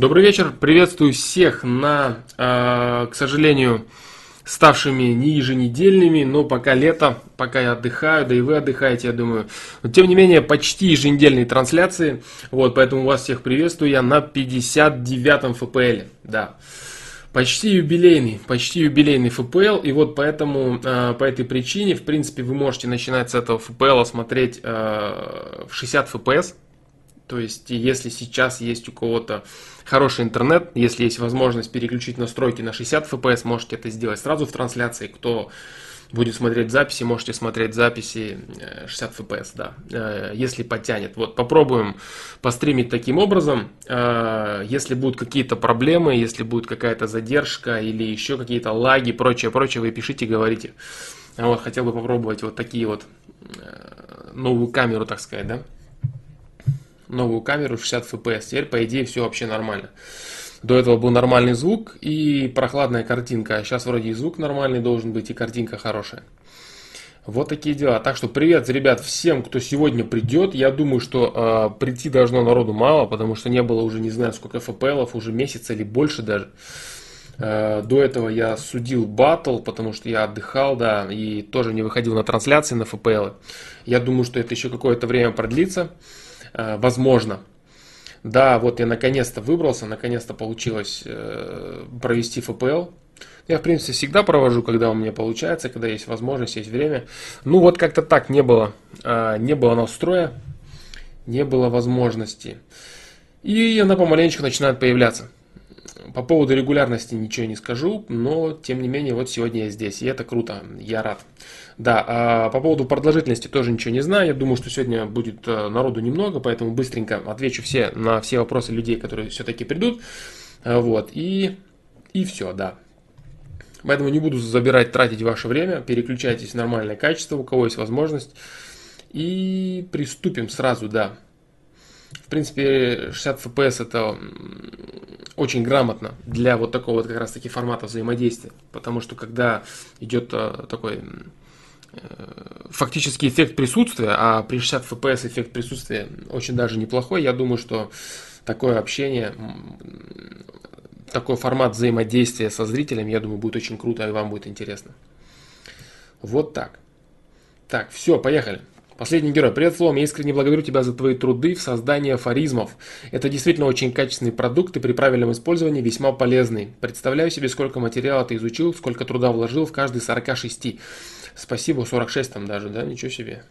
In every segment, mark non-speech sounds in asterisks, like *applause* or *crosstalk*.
Добрый вечер, приветствую всех на, э, к сожалению, ставшими не еженедельными, но пока лето, пока я отдыхаю, да и вы отдыхаете, я думаю. Но тем не менее, почти еженедельные трансляции, вот, поэтому вас всех приветствую я на 59-м ФПЛ, да. Почти юбилейный, почти юбилейный ФПЛ, и вот поэтому, э, по этой причине, в принципе, вы можете начинать с этого ФПЛ смотреть э, в 60 ФПС, то есть, если сейчас есть у кого-то хороший интернет, если есть возможность переключить настройки на 60 FPS, можете это сделать сразу в трансляции. Кто будет смотреть записи, можете смотреть записи 60 э, FPS, да, э, если потянет. Вот попробуем постримить таким образом. Э, если будут какие-то проблемы, если будет какая-то задержка или еще какие-то лаги, прочее, прочее, вы пишите, говорите. Вот, хотел бы попробовать вот такие вот новую камеру, так сказать, да новую камеру 60 FPS. Теперь, по идее, все вообще нормально. До этого был нормальный звук и прохладная картинка. А сейчас вроде и звук нормальный должен быть, и картинка хорошая. Вот такие дела. Так что привет, ребят, всем, кто сегодня придет. Я думаю, что э, прийти должно народу мало, потому что не было уже не знаю сколько FPL, уже месяца или больше даже. Э, до этого я судил батл, потому что я отдыхал, да, и тоже не выходил на трансляции на FPL. Я думаю, что это еще какое-то время продлится. Э, возможно. Да, вот я наконец-то выбрался, наконец-то получилось э, провести ФПЛ. Я, в принципе, всегда провожу, когда у меня получается, когда есть возможность, есть время. Ну, вот как-то так не было. Э, не было настроя, не было возможности. И она помаленечку начинает появляться. По поводу регулярности ничего не скажу, но тем не менее вот сегодня я здесь, и это круто, я рад. Да, а по поводу продолжительности тоже ничего не знаю, я думаю, что сегодня будет э, народу немного, поэтому быстренько отвечу все на все вопросы людей, которые все-таки придут, э, вот, и, и все, да. Поэтому не буду забирать, тратить ваше время, переключайтесь в нормальное качество, у кого есть возможность, и приступим сразу, да. В принципе, 60 FPS это очень грамотно для вот такого вот как раз таки формата взаимодействия. Потому что когда идет э, такой э, фактический эффект присутствия, а при 60 FPS эффект присутствия очень даже неплохой, я думаю, что такое общение, такой формат взаимодействия со зрителем, я думаю, будет очень круто и вам будет интересно. Вот так. Так, все, поехали. Последний герой. Привет, Флом, я искренне благодарю тебя за твои труды в создании афоризмов. Это действительно очень качественный продукт и при правильном использовании весьма полезный. Представляю себе, сколько материала ты изучил, сколько труда вложил в каждый 46. Спасибо, 46 там даже, да, ничего себе.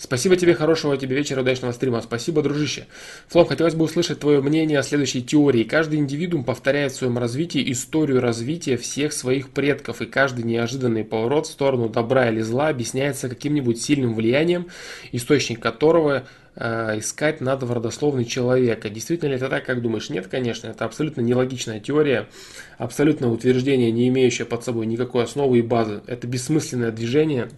Спасибо тебе, хорошего тебе вечера, удачного стрима. Спасибо, дружище. Флом, хотелось бы услышать твое мнение о следующей теории. Каждый индивидуум повторяет в своем развитии историю развития всех своих предков, и каждый неожиданный поворот в сторону добра или зла объясняется каким-нибудь сильным влиянием, источник которого искать надо в родословной человека. Действительно ли это так, как думаешь? Нет, конечно, это абсолютно нелогичная теория, абсолютно утверждение, не имеющее под собой никакой основы и базы. Это бессмысленное движение.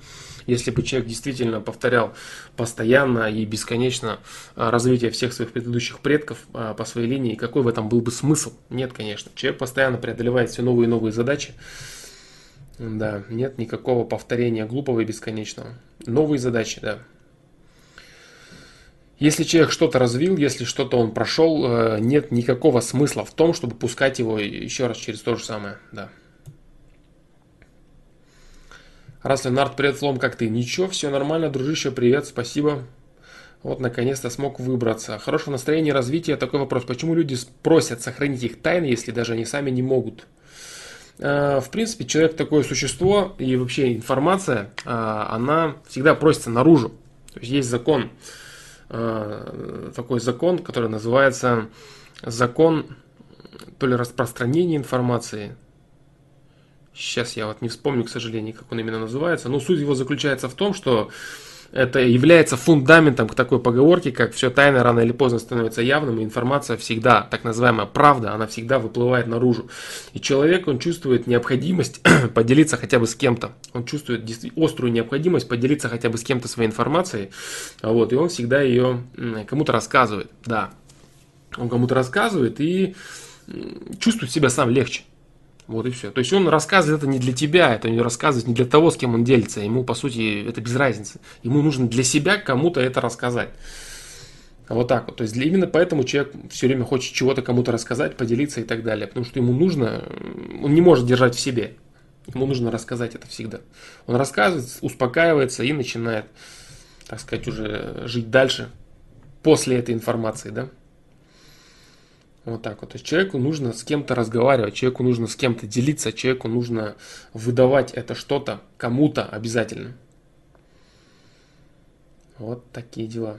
Если бы человек действительно повторял постоянно и бесконечно а, развитие всех своих предыдущих предков а, по своей линии, какой в этом был бы смысл? Нет, конечно. Человек постоянно преодолевает все новые и новые задачи. Да, нет никакого повторения глупого и бесконечного. Новые задачи, да. Если человек что-то развил, если что-то он прошел, э, нет никакого смысла в том, чтобы пускать его еще раз через то же самое, да. Раз Ленард, привет, Флом, как ты? Ничего, все нормально, дружище, привет, спасибо. Вот, наконец-то смог выбраться. Хорошего настроения, развития. Такой вопрос. Почему люди просят сохранить их тайны, если даже они сами не могут? А, в принципе, человек такое существо, и вообще информация, а, она всегда просится наружу. То есть есть закон, такой закон, который называется закон то ли распространения информации, Сейчас я вот не вспомню, к сожалению, как он именно называется. Но суть его заключается в том, что это является фундаментом к такой поговорке, как все тайно рано или поздно становится явным, и информация всегда, так называемая правда, она всегда выплывает наружу. И человек, он чувствует необходимость *clears throat* поделиться хотя бы с кем-то. Он чувствует острую необходимость поделиться хотя бы с кем-то своей информацией, вот, и он всегда ее кому-то рассказывает, да. Он кому-то рассказывает и чувствует себя сам легче. Вот и все. То есть он рассказывает это не для тебя, это не рассказывает не для того, с кем он делится. Ему, по сути, это без разницы. Ему нужно для себя кому-то это рассказать. Вот так вот. То есть именно поэтому человек все время хочет чего-то кому-то рассказать, поделиться и так далее. Потому что ему нужно, он не может держать в себе. Ему нужно рассказать это всегда. Он рассказывает, успокаивается и начинает, так сказать, уже жить дальше после этой информации, да. Вот так вот. То есть человеку нужно с кем-то разговаривать, человеку нужно с кем-то делиться, человеку нужно выдавать это что-то кому-то обязательно. Вот такие дела.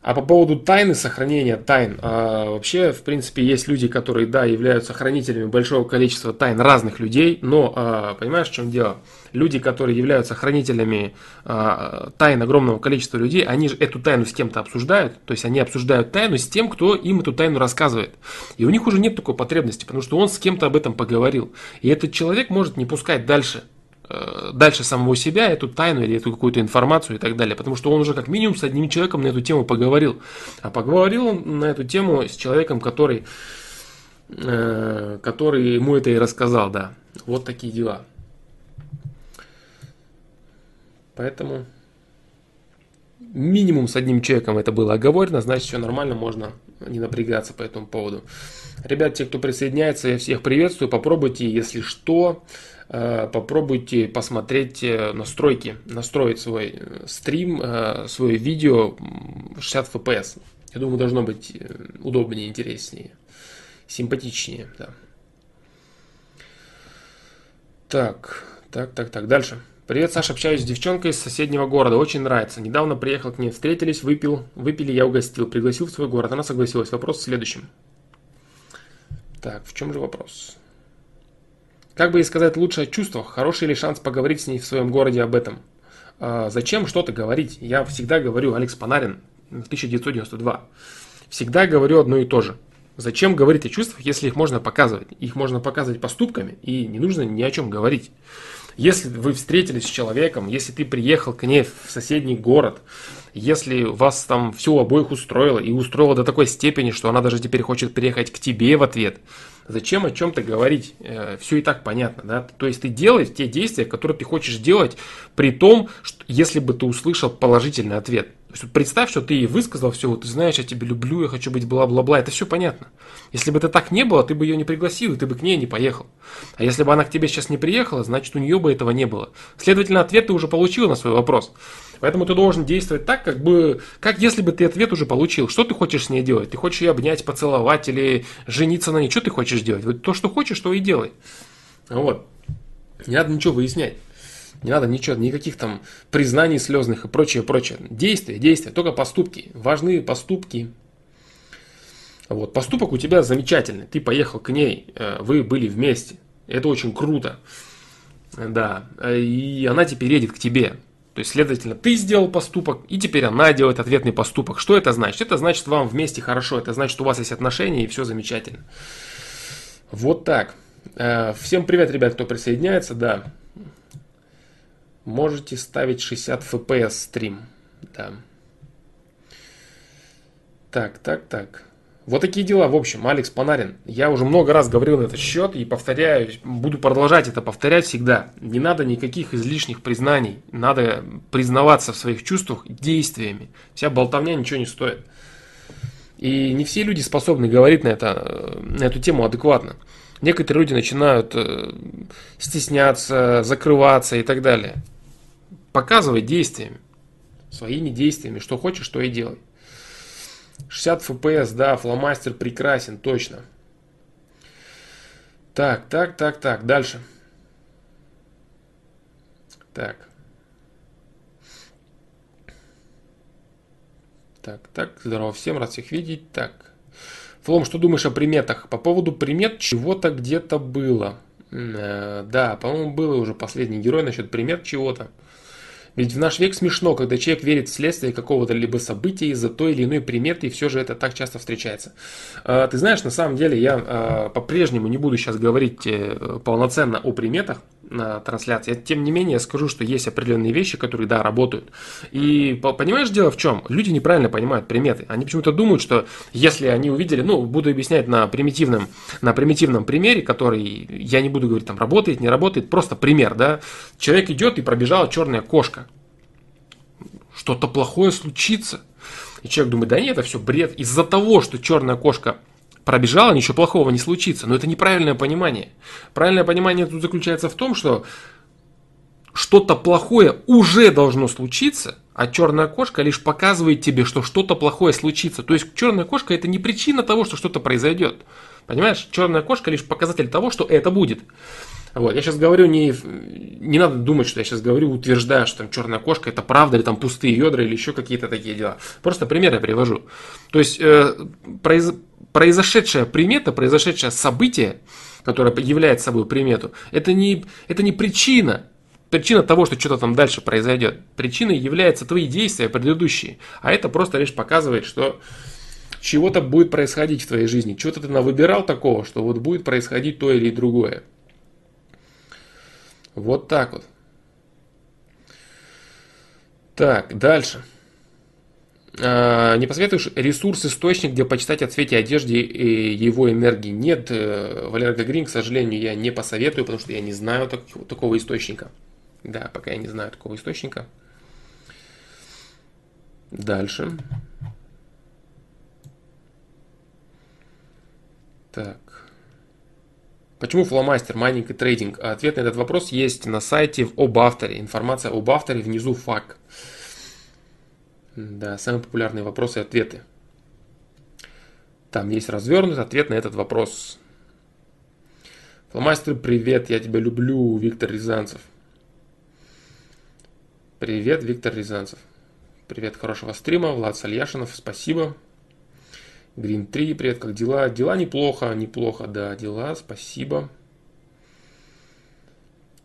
А по поводу тайны, сохранения тайн, а, вообще, в принципе, есть люди, которые, да, являются хранителями большого количества тайн разных людей, но, а, понимаешь, в чем дело? Люди, которые являются хранителями а, тайн огромного количества людей, они же эту тайну с кем-то обсуждают, то есть они обсуждают тайну с тем, кто им эту тайну рассказывает. И у них уже нет такой потребности, потому что он с кем-то об этом поговорил. И этот человек может не пускать дальше дальше самого себя эту тайну или эту какую-то информацию и так далее. Потому что он уже как минимум с одним человеком на эту тему поговорил. А поговорил он на эту тему с человеком, который, э, который ему это и рассказал, да. Вот такие дела. Поэтому минимум с одним человеком это было оговорено, значит все нормально, можно не напрягаться по этому поводу. Ребят, те, кто присоединяется, я всех приветствую. Попробуйте, если что, Э, попробуйте посмотреть э, настройки, настроить свой э, стрим, свое видео 60 FPS. Я думаю, должно быть удобнее, интереснее, симпатичнее. Да. Так, так, так, так, дальше. Привет, Саша, общаюсь с девчонкой из соседнего города, очень нравится. Недавно приехал к ней, встретились, выпил, выпили, я угостил, пригласил в свой город, она согласилась. Вопрос в следующем. Так, в чем же вопрос? Как бы ей сказать лучше о чувствах? Хороший ли шанс поговорить с ней в своем городе об этом? А, зачем что-то говорить? Я всегда говорю, Алекс Панарин, 1992. Всегда говорю одно и то же. Зачем говорить о чувствах, если их можно показывать? Их можно показывать поступками, и не нужно ни о чем говорить. Если вы встретились с человеком, если ты приехал к ней в соседний город, если вас там все обоих устроило, и устроило до такой степени, что она даже теперь хочет приехать к тебе в ответ – Зачем о чем-то говорить? Э, Все и так понятно, да? То есть ты делаешь те действия, которые ты хочешь делать, при том, что если бы ты услышал положительный ответ. То есть вот представь, что ты ей высказал все, вот ты знаешь, я тебя люблю, я хочу быть бла-бла-бла, это все понятно. Если бы это так не было, ты бы ее не пригласил, и ты бы к ней не поехал. А если бы она к тебе сейчас не приехала, значит у нее бы этого не было. Следовательно, ответ ты уже получил на свой вопрос. Поэтому ты должен действовать так, как бы, как если бы ты ответ уже получил. Что ты хочешь с ней делать? Ты хочешь ее обнять, поцеловать или жениться на ней? Что ты хочешь делать? Вот то, что хочешь, то и делай. Вот. Не надо ничего выяснять. Не надо ничего, никаких там признаний слезных и прочее, прочее. Действия, действия, только поступки. Важны поступки. Вот, поступок у тебя замечательный. Ты поехал к ней, э, вы были вместе. Это очень круто. Да, и она теперь едет к тебе. То есть, следовательно, ты сделал поступок, и теперь она делает ответный поступок. Что это значит? Это значит, вам вместе хорошо, это значит, у вас есть отношения, и все замечательно. Вот так. Э, всем привет, ребят, кто присоединяется, да. Можете ставить 60 FPS стрим, да. Так, так, так. Вот такие дела. В общем, Алекс Панарин. Я уже много раз говорил на этот счет и повторяю, буду продолжать это повторять всегда. Не надо никаких излишних признаний. Надо признаваться в своих чувствах действиями. Вся болтовня ничего не стоит. И не все люди способны говорить на, это, на эту тему адекватно. Некоторые люди начинают э, стесняться, закрываться и так далее. Показывай действиями, своими действиями, что хочешь, то и делай. 60 FPS, да, фломастер прекрасен, точно. Так, так, так, так, дальше. Так. Так, так, здорово всем, рад всех видеть. Так. Флом, что думаешь о приметах? По поводу примет чего-то где-то было. Э, да, по-моему, было уже последний герой насчет примет чего-то. Ведь в наш век смешно, когда человек верит в следствие какого-то либо события из-за той или иной приметы, и все же это так часто встречается. А, ты знаешь, на самом деле я а, по-прежнему не буду сейчас говорить э, полноценно о приметах, трансляции. Тем не менее, я скажу, что есть определенные вещи, которые, да, работают. И понимаешь, дело в чем? Люди неправильно понимают приметы. Они почему-то думают, что если они увидели, ну, буду объяснять на примитивном, на примитивном примере, который, я не буду говорить, там, работает, не работает, просто пример, да. Человек идет и пробежала черная кошка. что-то плохое случится. И человек думает, да нет, это все бред. Из-за того, что черная кошка пробежала, ничего плохого не случится. Но это неправильное понимание. Правильное понимание тут заключается в том, что что-то плохое уже должно случиться, а черная кошка лишь показывает тебе, что что-то плохое случится. То есть черная кошка это не причина того, что что-то произойдет. Понимаешь? Черная кошка лишь показатель того, что это будет. Вот, я сейчас говорю не, не надо думать, что я сейчас говорю, утверждаю, что там черная кошка это правда, или там пустые ядра, или еще какие-то такие дела. Просто пример я привожу. То есть э, произ, произошедшая примета, произошедшее событие, которое является собой примету, это не, это не причина, причина того, что что-то там дальше произойдет. Причиной являются твои действия предыдущие. А это просто лишь показывает, что чего-то будет происходить в твоей жизни. Чего-то ты выбирал такого, что вот будет происходить то или другое. Вот так вот. Так, дальше. А, не посоветуешь ресурс, источник, где почитать о цвете одежды и его энергии? Нет, э, Валера Гагрин, к сожалению, я не посоветую, потому что я не знаю так, такого источника. Да, пока я не знаю такого источника. Дальше. Так. Почему фломастер, майнинг и трейдинг? Ответ на этот вопрос есть на сайте об авторе. Информация об авторе внизу FAQ. Да, самые популярные вопросы и ответы. Там есть развернутый ответ на этот вопрос. Фломастер, привет, я тебя люблю, Виктор Рязанцев. Привет, Виктор Рязанцев. Привет, хорошего стрима, Влад Сальяшинов, спасибо. Green 3, привет, как дела? Дела неплохо, неплохо, да, дела, спасибо.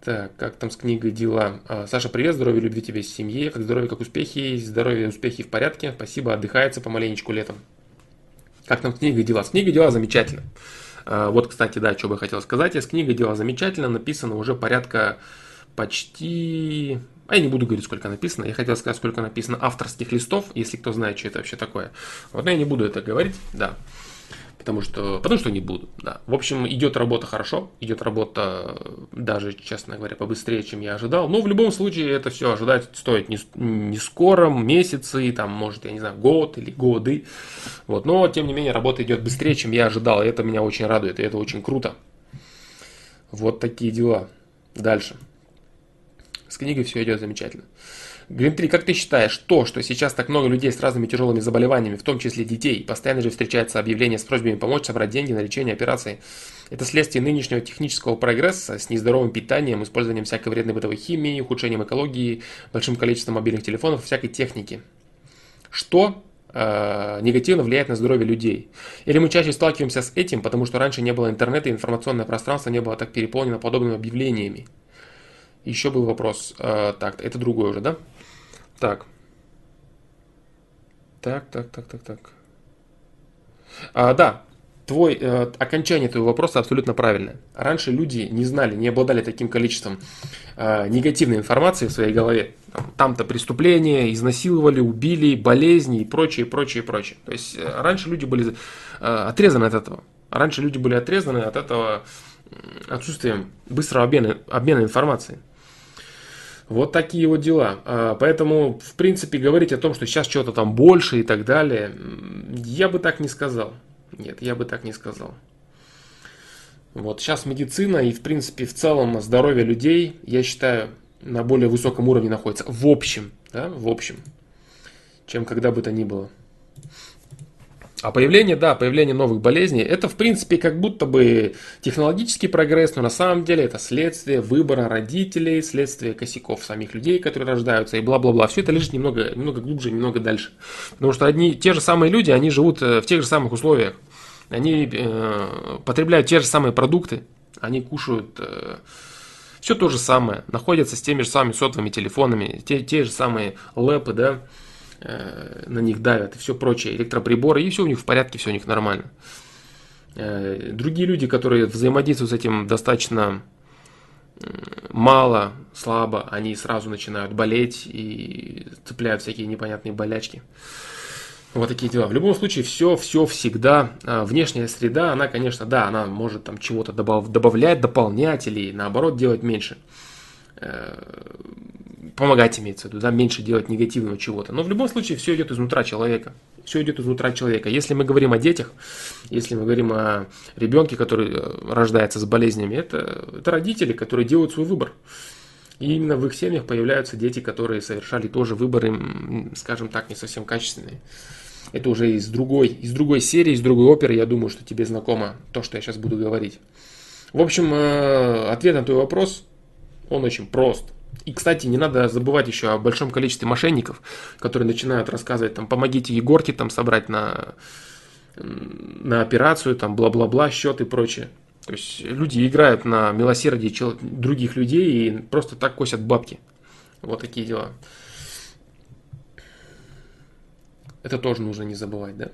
Так, как там с книгой дела? А, Саша, привет, здоровья, любви тебе, семье, как здоровье, как успехи, здоровье, успехи в порядке, спасибо, отдыхается помаленечку летом. Как там с книгой дела? С книгой дела замечательно. А, вот, кстати, да, что бы я хотел сказать. С книгой дела замечательно, написано уже порядка почти а я не буду говорить, сколько написано. Я хотел сказать, сколько написано авторских листов, если кто знает, что это вообще такое. Вот, но я не буду это говорить, да. Потому что, потому что не буду, да. В общем, идет работа хорошо, идет работа даже, честно говоря, побыстрее, чем я ожидал. Но в любом случае это все ожидать стоит не, не скоро, месяцы, там, может, я не знаю, год или годы. Вот, но, тем не менее, работа идет быстрее, чем я ожидал, и это меня очень радует, и это очень круто. Вот такие дела. Дальше. С книгой все идет замечательно. Грин 3, как ты считаешь, то, что сейчас так много людей с разными тяжелыми заболеваниями, в том числе детей, постоянно же встречаются объявления с просьбами помочь собрать деньги на лечение операции, это следствие нынешнего технического прогресса с нездоровым питанием, использованием всякой вредной бытовой химии, ухудшением экологии, большим количеством мобильных телефонов, всякой техники. Что э, негативно влияет на здоровье людей. Или мы чаще сталкиваемся с этим, потому что раньше не было интернета, и информационное пространство не было так переполнено подобными объявлениями. Еще был вопрос. А, так, это другой уже, да? Так. Так, так, так, так, так. А, да, твой, э, окончание твоего вопроса абсолютно правильное. Раньше люди не знали, не обладали таким количеством э, негативной информации в своей голове. Там-то преступления, изнасиловали, убили, болезни и прочее, прочее, прочее. То есть э, раньше люди были э, отрезаны от этого. Раньше люди были отрезаны от этого отсутствием быстрого обмена, обмена информацией. Вот такие вот дела. А, поэтому, в принципе, говорить о том, что сейчас что-то там больше и так далее, я бы так не сказал. Нет, я бы так не сказал. Вот сейчас медицина и, в принципе, в целом здоровье людей, я считаю, на более высоком уровне находится. В общем, да, в общем, чем когда бы то ни было. А появление, да, появление новых болезней, это в принципе как будто бы технологический прогресс, но на самом деле это следствие выбора родителей, следствие косяков самих людей, которые рождаются и бла-бла-бла. Все это лежит немного, немного глубже, немного дальше. Потому что одни, те же самые люди, они живут э, в тех же самых условиях. Они э, потребляют те же самые продукты, они кушают э, все то же самое, находятся с теми же самыми сотовыми телефонами, те, те же самые лэпы, да, на них давят и все прочее, электроприборы, и все у них в порядке, все у них нормально. Э, другие люди, которые взаимодействуют с этим достаточно мало, слабо, они сразу начинают болеть и цепляют всякие непонятные болячки. Вот такие дела. В любом случае, все, все всегда. Э, внешняя среда, она, конечно, да, она может там чего-то добав, добавлять, дополнять или наоборот делать меньше помогать имеется в виду, да, меньше делать негативного чего-то. Но в любом случае все идет изнутра человека. Все идет изнутра человека. Если мы говорим о детях, если мы говорим о ребенке, который э, рождается с болезнями, это, это родители, которые делают свой выбор. И именно в их семьях появляются дети, которые совершали тоже выборы, скажем так, не совсем качественные. Это уже из другой, из другой серии, из другой оперы, я думаю, что тебе знакомо то, что я сейчас буду говорить. В общем, э, ответ на твой вопрос, он очень прост. И, кстати, не надо забывать еще о большом количестве мошенников, которые начинают рассказывать, там, помогите Егорке там собрать на, на операцию, там, бла-бла-бла, счет и прочее. То есть люди играют на милосердие других людей и просто так косят бабки. Вот такие дела. Это тоже нужно не забывать, да?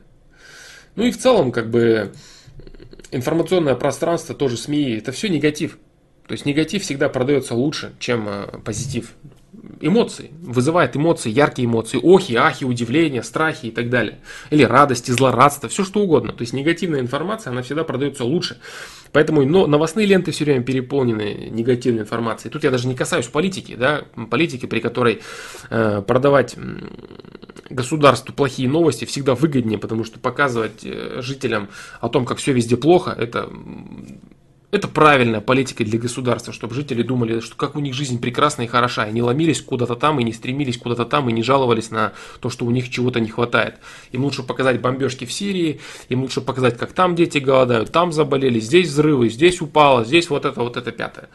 Ну и в целом, как бы, информационное пространство, тоже СМИ, это все негатив. То есть негатив всегда продается лучше, чем э, позитив. Эмоции, вызывает эмоции, яркие эмоции, охи, ахи, удивления, страхи и так далее. Или радости, злорадство, все что угодно. То есть негативная информация, она всегда продается лучше. Поэтому но новостные ленты все время переполнены негативной информацией. Тут я даже не касаюсь политики, да, политики, при которой э, продавать государству плохие новости всегда выгоднее, потому что показывать э, жителям о том, как все везде плохо, это это правильная политика для государства, чтобы жители думали, что как у них жизнь прекрасна и хороша, и не ломились куда-то там, и не стремились куда-то там, и не жаловались на то, что у них чего-то не хватает. Им лучше показать бомбежки в Сирии, им лучше показать, как там дети голодают, там заболели, здесь взрывы, здесь упало, здесь вот это, вот это пятое.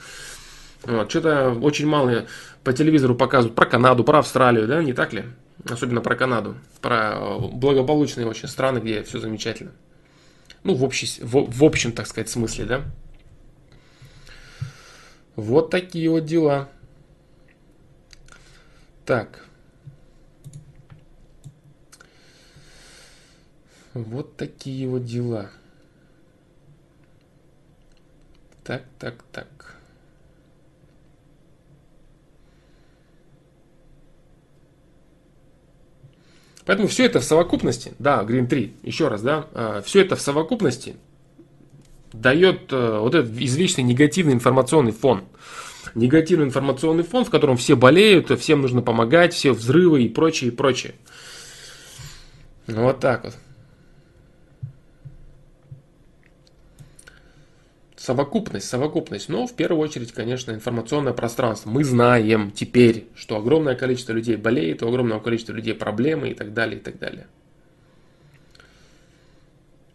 Вот, что-то очень мало по телевизору показывают про Канаду, про Австралию, да, не так ли? Особенно про Канаду, про благополучные очень страны, где все замечательно. Ну, в, общем, в, в общем, так сказать, смысле, да. Вот такие вот дела. Так. Вот такие вот дела. Так, так, так. Поэтому все это в совокупности, да, Green 3, еще раз, да, а, все это в совокупности дает э, вот этот извечный негативный информационный фон. Негативный информационный фон, в котором все болеют, всем нужно помогать, все взрывы и прочее, и прочее. Вот так вот. Совокупность, совокупность. Но в первую очередь, конечно, информационное пространство. Мы знаем теперь, что огромное количество людей болеет, у огромного количества людей проблемы и так далее, и так далее.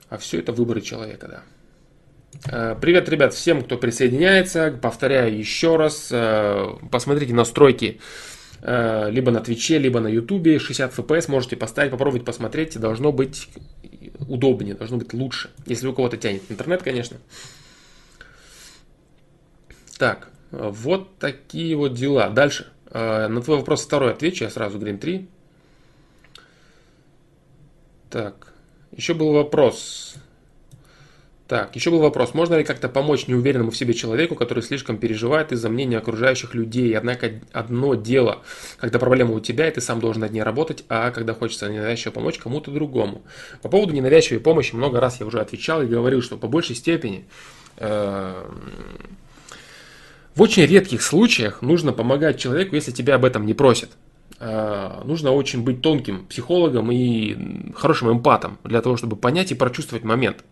А все это выборы человека, да. Э, привет, ребят, всем, кто присоединяется. Повторяю еще раз, э, посмотрите настройки э, либо на Твиче, либо на Ютубе. 60 FPS можете поставить, попробовать посмотреть. Должно быть удобнее, должно быть лучше. Если у кого-то тянет интернет, конечно. Так, вот такие вот дела. Дальше. На твой вопрос второй отвечу, я сразу Green 3. Так, еще был вопрос. Так, еще был вопрос, можно ли как-то помочь неуверенному в себе человеку, который слишком переживает из-за мнения окружающих людей. Однако одно дело, когда проблема у тебя, и ты сам должен над ней работать, а когда хочется ненавязчиво помочь кому-то другому. По поводу ненавязчивой помощи много раз я уже отвечал и говорил, что по большей степени э, в очень редких случаях нужно помогать человеку, если тебя об этом не просят. Э, нужно очень быть тонким психологом и хорошим эмпатом для того, чтобы понять и прочувствовать момент.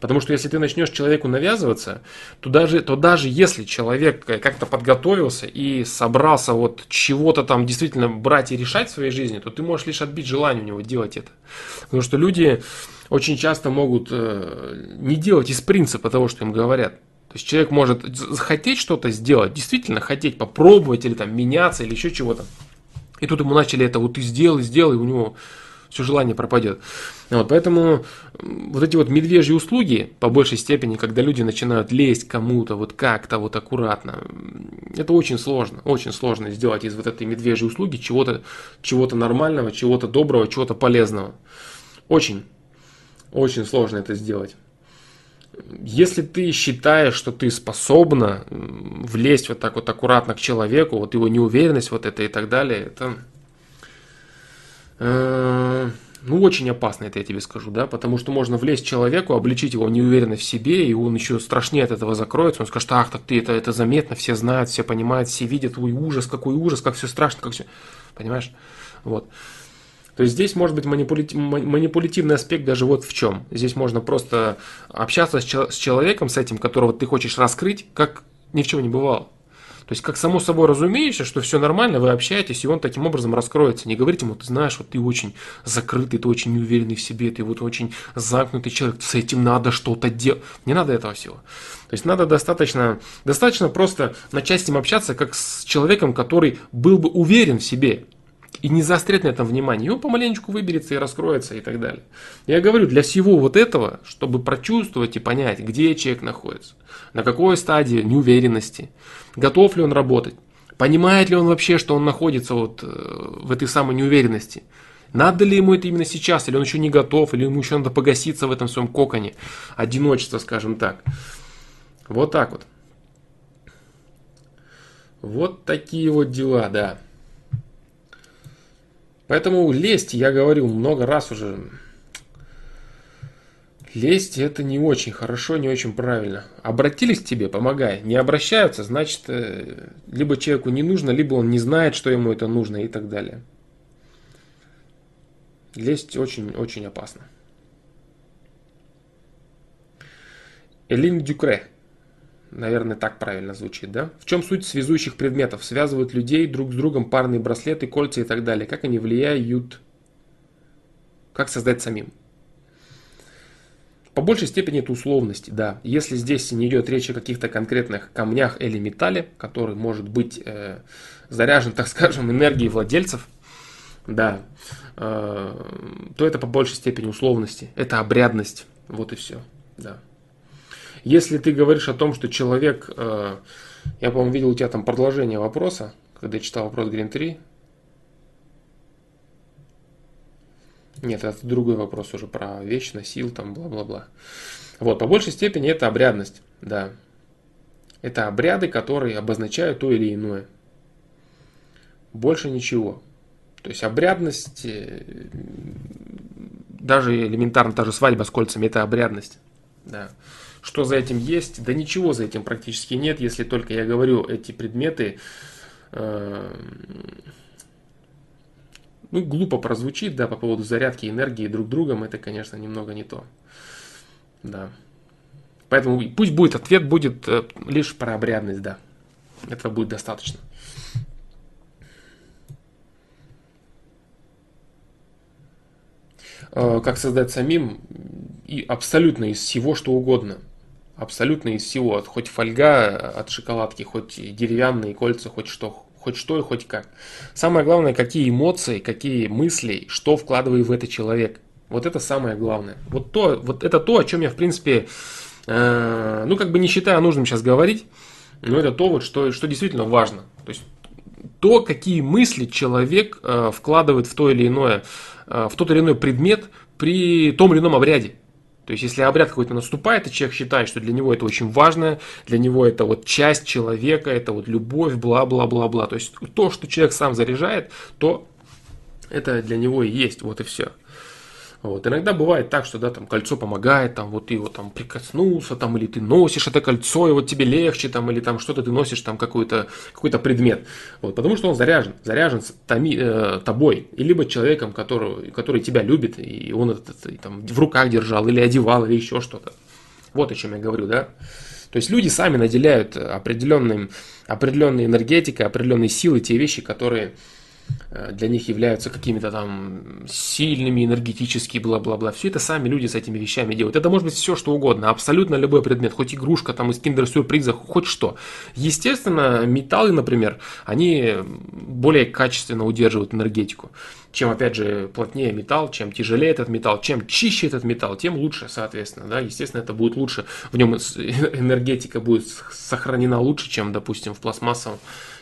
Потому что если ты начнешь человеку навязываться, то даже, то даже если человек как-то подготовился и собрался вот чего-то там действительно брать и решать в своей жизни, то ты можешь лишь отбить желание у него делать это. Потому что люди очень часто могут э, не делать из принципа того, что им говорят. То есть человек может захотеть что-то сделать, действительно хотеть попробовать или там меняться или еще чего-то. И тут ему начали это вот ты сделай, сделай, у него все желание пропадет. Вот, поэтому вот эти вот медвежьи услуги, по большей степени, когда люди начинают лезть кому-то вот как-то вот аккуратно, это очень сложно, очень сложно сделать из вот этой медвежьей услуги чего-то чего нормального, чего-то доброго, чего-то полезного. Очень, очень сложно это сделать. Если ты считаешь, что ты способна влезть вот так вот аккуратно к человеку, вот его неуверенность вот это и так далее, это... Э, ну, очень опасно, это я тебе скажу, да, потому что можно влезть человеку, обличить его неуверенность в себе, и он еще страшнее от этого закроется, он скажет, ах, так ты, это, это заметно, все знают, все понимают, все видят, ой, ужас, какой ужас, как все страшно, как все, понимаешь, вот. То есть здесь может быть манипулятив, манипулятивный аспект даже вот в чем. Здесь можно просто общаться с, человеком, с этим, которого ты хочешь раскрыть, как ни в чем не бывало. То есть, как само собой разумеется, что все нормально, вы общаетесь, и он таким образом раскроется. Не говорите ему, ты знаешь, вот ты очень закрытый, ты очень неуверенный в себе, ты вот очень замкнутый человек, с этим надо что-то делать. Не надо этого всего. То есть, надо достаточно, достаточно просто начать с ним общаться, как с человеком, который был бы уверен в себе и не заострять на этом внимание, и он помаленечку выберется и раскроется и так далее. Я говорю, для всего вот этого, чтобы прочувствовать и понять, где человек находится, на какой стадии неуверенности, готов ли он работать, понимает ли он вообще, что он находится вот э, в этой самой неуверенности, надо ли ему это именно сейчас, или он еще не готов, или ему еще надо погаситься в этом своем коконе, одиночество, скажем так. Вот так вот. Вот такие вот дела, да. Поэтому лезть, я говорил много раз уже, лезть это не очень хорошо, не очень правильно. Обратились к тебе, помогай. Не обращаются, значит, э, либо человеку не нужно, либо он не знает, что ему это нужно и так далее. Лезть очень-очень опасно. Элин Дюкре. Наверное, так правильно звучит, да? В чем суть связующих предметов? Связывают людей друг с другом парные браслеты, кольца и так далее. Как они влияют? Как создать самим? По большей степени это условности, да. Если здесь не идет речь о каких-то конкретных камнях или металле, который может быть э, заряжен, так скажем, энергией владельцев, да, э, то это по большей степени условности. Это обрядность. Вот и все, да. Если ты говоришь о том, что человек, э, я, по-моему, видел у тебя там продолжение вопроса, когда я читал вопрос Green 3. Нет, это другой вопрос уже про вечность, сил, там, бла-бла-бла. Вот, по большей степени это обрядность, да. Это обряды, которые обозначают то или иное. Больше ничего. То есть обрядность, э, даже элементарно та же свадьба с кольцами, это обрядность. Да. Что за этим есть? Да ничего за этим практически нет, если только я говорю эти предметы. Э, ну, глупо прозвучит, да, по поводу зарядки энергии друг другом, это, конечно, немного не то. Да. Поэтому пусть будет ответ будет э, лишь про обрядность, да. Этого будет достаточно. Э, как создать самим и абсолютно из всего, что угодно – абсолютно из всего. Хоть фольга от шоколадки, хоть деревянные кольца, хоть что, хоть что и хоть как. Самое главное, какие эмоции, какие мысли, что вкладывает в это человек. Вот это самое главное. Вот, то, вот это то, о чем я, в принципе, э, ну, как бы не считаю нужным сейчас говорить, но это то, вот, что, что действительно важно. То есть то, какие мысли человек э, вкладывает в то или иное, э, в тот или иной предмет при том или ином обряде. То есть, если обряд какой-то наступает, и человек считает, что для него это очень важно, для него это вот часть человека, это вот любовь, бла-бла-бла-бла. То есть, то, что человек сам заряжает, то это для него и есть, вот и все. Вот. Иногда бывает так, что да, там кольцо помогает, там вот ты его там прикоснулся, там, или ты носишь это кольцо, и вот тебе легче, там, или там что-то ты носишь, там какой-то какой предмет. Вот, потому что он заряжен, заряжен томи, э, тобой, и либо человеком, который, который тебя любит, и он это, это там в руках держал, или одевал, или еще что-то. Вот о чем я говорю, да. То есть люди сами наделяют определенным, определенной энергетикой, определенной силой те вещи, которые для них являются какими-то там сильными, энергетически, бла-бла-бла. Все это сами люди с этими вещами делают. Это может быть все, что угодно, абсолютно любой предмет, хоть игрушка там из киндер-сюрприза, хоть что. Естественно, металлы, например, они более качественно удерживают энергетику. Чем, опять же, плотнее металл, чем тяжелее этот металл, чем чище этот металл, тем лучше, соответственно. Да? Естественно, это будет лучше, в нем *laughs* энергетика будет сохранена лучше, чем, допустим, в пластмассовом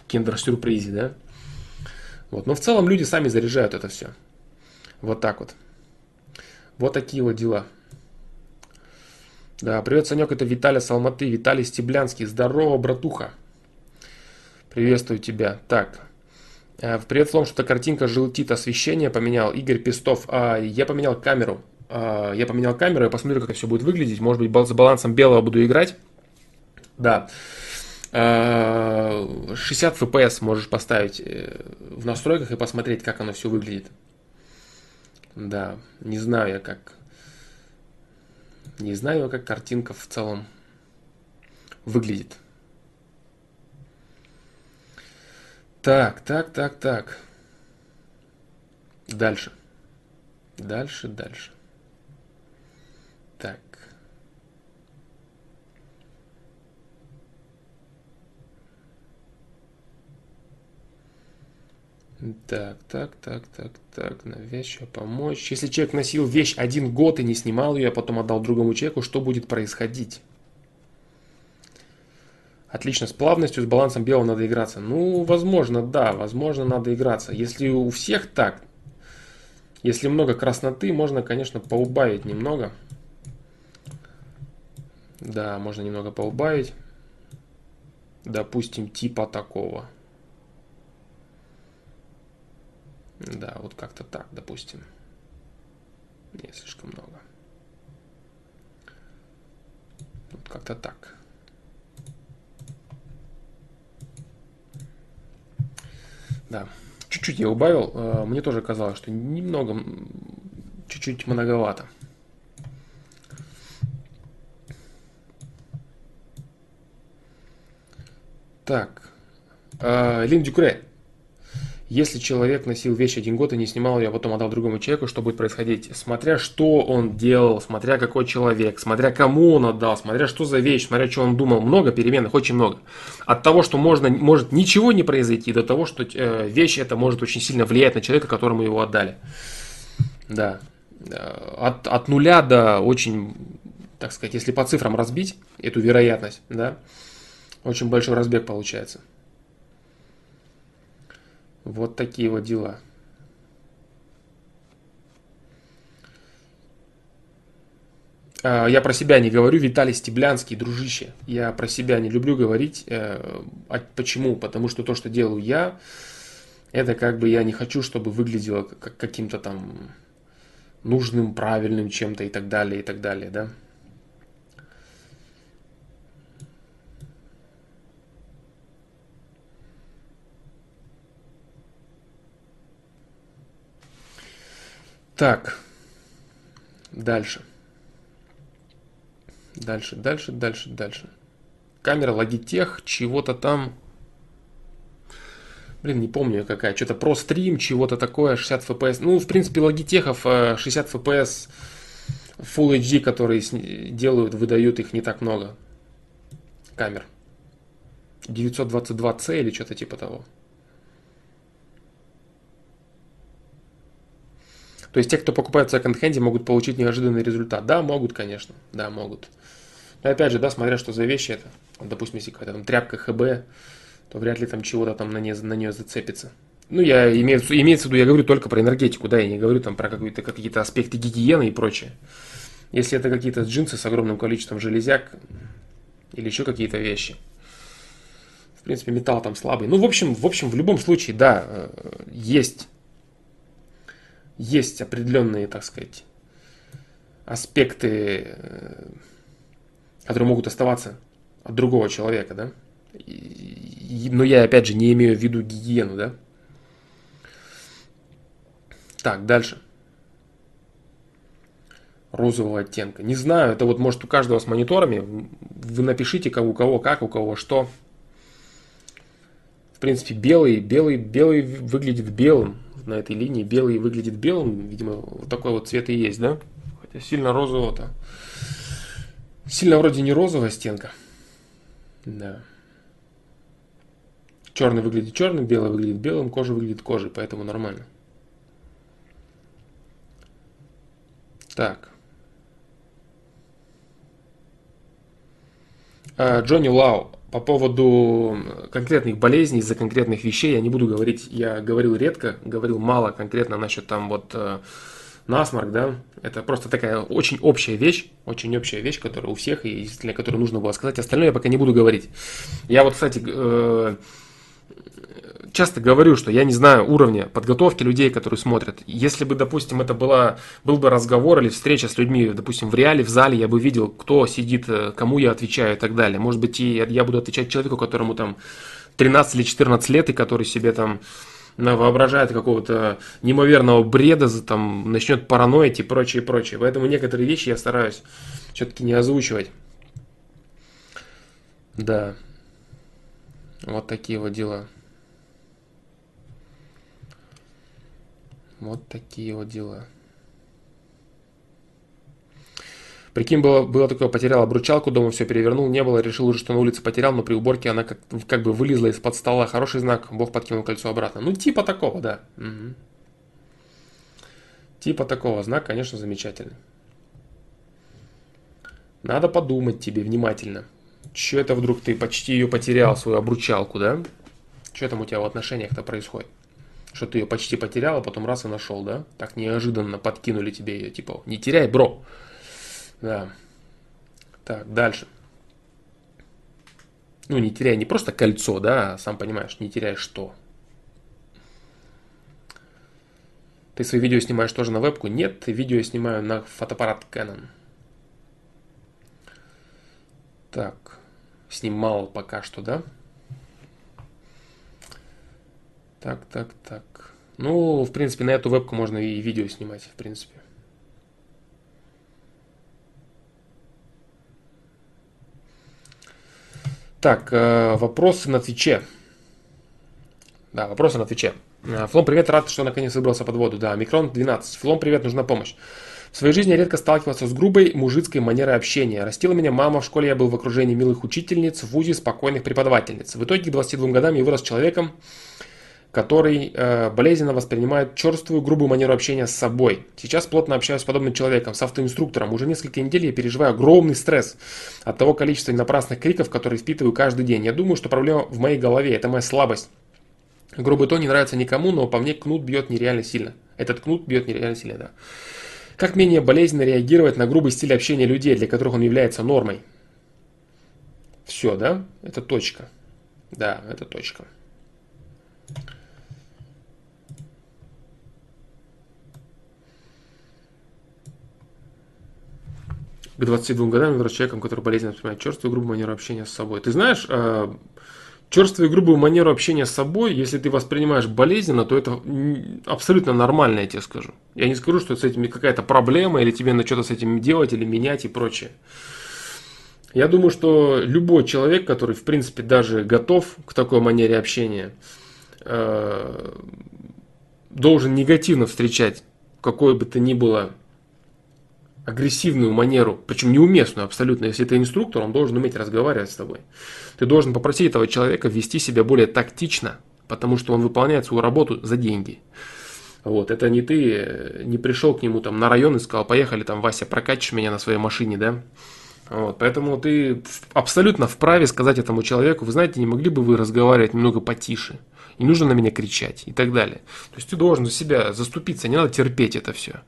киндер-сюрпризе. Да? Вот. Но в целом люди сами заряжают это все. Вот так вот. Вот такие вот дела. Да, привет, Санек, это Виталий Салматы, Виталий Стеблянский. Здорово, братуха. Приветствую тебя. Так, Э, привет, Флом, что-то картинка желтит, освещение поменял. Игорь Пестов. А, я поменял камеру. А, я поменял камеру, я посмотрю, как это все будет выглядеть. Может быть, с балансом белого буду играть. Да. 60 а, FPS можешь поставить э, в настройках и посмотреть, как оно все выглядит. Да, не знаю я как. Не знаю, как картинка в целом выглядит. Так, так, так, так. Дальше. Дальше, дальше. Так. Так, так, так, так, так, на вещь помочь. Если человек носил вещь один год и не снимал ее, а потом отдал другому человеку, что будет происходить? Отлично, с плавностью, с балансом белого надо играться. Ну, возможно, да, возможно, надо играться. Если у всех так, если много красноты, можно, конечно, поубавить немного. Да, можно немного поубавить. Допустим, типа такого. Да, вот как-то так, допустим. Не слишком много. Вот как-то так. Да, чуть-чуть я убавил. Э, мне тоже казалось, что немного, чуть-чуть многовато. Так. Э, Лин Дюкре. Если человек носил вещь один год и не снимал ее, а потом отдал другому человеку, что будет происходить? Смотря что он делал, смотря какой человек, смотря кому он отдал, смотря что за вещь, смотря что он думал. Много переменных, очень много. От того, что можно, может ничего не произойти, до того, что э, вещь это может очень сильно влиять на человека, которому его отдали. Да. От, от нуля до очень, так сказать, если по цифрам разбить эту вероятность, да, очень большой разбег получается. Вот такие вот дела. А, я про себя не говорю, Виталий Стеблянский, дружище. Я про себя не люблю говорить. Э, а почему? Потому что то, что делаю я, это как бы я не хочу, чтобы выглядело как каким-то там нужным, правильным чем-то и так далее, и так далее, да. Так, дальше. Дальше, дальше, дальше, дальше. Камера Logitech, чего-то там. Блин, не помню какая. Что-то про стрим, чего-то такое, 60 FPS. Ну, в принципе, Logitech 60 FPS Full HD, которые делают, выдают их не так много. Камер. 922C или что-то типа того. То есть те, кто покупает в секонд-хенде, могут получить неожиданный результат. Да, могут, конечно. Да, могут. Но опять же, да, смотря что за вещи это. Допустим, если какая-то там тряпка ХБ, то вряд ли там чего-то там на, не, на нее зацепится. Ну, я имею, имеется в виду, я говорю только про энергетику, да, я не говорю там про какие-то аспекты гигиены и прочее. Если это какие-то джинсы с огромным количеством железяк или еще какие-то вещи. В принципе, металл там слабый. Ну, в общем, в общем, в любом случае, да, э, есть есть определенные, так сказать, аспекты, э, которые могут оставаться от другого человека, да. Но я, опять же, не имею в виду гигиену, да. Так, дальше. Розового оттенка. Не знаю, это вот может у каждого с мониторами. Вы напишите, кого, у кого как, у кого что. В принципе, белый, белый, белый выглядит белым на этой линии. Белый выглядит белым, видимо, вот такой вот цвет и есть, да? Хотя сильно розового-то. Сильно вроде не розовая стенка. Да. Черный выглядит черным, белый выглядит белым, кожа выглядит кожей, поэтому нормально. Так. А, Джонни Лау по поводу конкретных болезней, из-за конкретных вещей я не буду говорить, я говорил редко, говорил мало конкретно насчет там вот э, насморк, да, это просто такая очень общая вещь, очень общая вещь, которая у всех и для которой нужно было сказать, остальное я пока не буду говорить. Я вот, кстати, э, часто говорю, что я не знаю уровня подготовки людей, которые смотрят. Если бы, допустим, это была, был бы разговор или встреча с людьми, допустим, в реале, в зале, я бы видел, кто сидит, э, кому я отвечаю и так далее. Может быть, и я буду отвечать человеку, которому там 13 или 14 лет, и который себе там воображает какого-то неимоверного бреда, там, начнет параноить и прочее, и прочее. Поэтому некоторые вещи я стараюсь все-таки не озвучивать. Да. Вот такие вот дела. Вот такие вот дела. Прикинь, было, было такое, потерял обручалку, дома все перевернул, не было, решил уже, что на улице потерял, но при уборке она как, как бы вылезла из-под стола. Хороший знак, Бог подкинул кольцо обратно. Ну, типа такого, да. Угу. Типа такого знак, конечно, замечательный. Надо подумать тебе внимательно. Че это вдруг ты почти ее потерял, свою обручалку, да? Что там у тебя в отношениях-то происходит? Что ты ее почти потерял, а потом раз и нашел, да? Так неожиданно подкинули тебе ее, типа, не теряй, бро. Да. Так, дальше. Ну, не теряй не просто кольцо, да, а сам понимаешь, не теряй что. Ты свои видео снимаешь тоже на вебку? Нет, видео я снимаю на фотоаппарат Canon. Так, снимал пока что, да? Так, так, так. Ну, в принципе, на эту вебку можно и видео снимать, в принципе. Так, э, вопросы на Твиче. Да, вопросы на Твиче. Э, Флом, привет, рад, что наконец выбрался под воду. Да, микрон 12. Флом, привет, нужна помощь. В своей жизни я редко сталкивался с грубой мужицкой манерой общения. Растила меня мама, в школе я был в окружении милых учительниц, в ВУЗе спокойных преподавательниц. В итоге к 22 годам я вырос человеком, который э, болезненно воспринимает черствую, грубую манеру общения с собой. Сейчас плотно общаюсь с подобным человеком, с автоинструктором. Уже несколько недель я переживаю огромный стресс от того количества напрасных криков, которые испытываю каждый день. Я думаю, что проблема в моей голове, это моя слабость. Грубый тон не нравится никому, но по мне кнут бьет нереально сильно. Этот кнут бьет нереально сильно, да. Как менее болезненно реагировать на грубый стиль общения людей, для которых он является нормой? Все, да? Это точка. Да, это точка. К 22 годам я человеком, который болезненно воспринимает черствую и грубую манеру общения с собой. Ты знаешь, э, черствую и грубую манеру общения с собой, если ты воспринимаешь болезненно, то это абсолютно нормально, я тебе скажу. Я не скажу, что с этим какая-то проблема, или тебе надо что-то с этим делать, или менять и прочее. Я думаю, что любой человек, который, в принципе, даже готов к такой манере общения, э, должен негативно встречать какое бы то ни было агрессивную манеру, причем неуместную абсолютно. Если ты инструктор, он должен уметь разговаривать с тобой. Ты должен попросить этого человека вести себя более тактично, потому что он выполняет свою работу за деньги. Вот, это не ты э, не пришел к нему там на район и сказал, поехали там, Вася, прокатишь меня на своей машине, да? Вот, поэтому ты абсолютно вправе сказать этому человеку, вы знаете, не могли бы вы разговаривать немного потише? Не нужно на меня кричать и так далее. То есть ты должен за себя заступиться, не надо терпеть это все.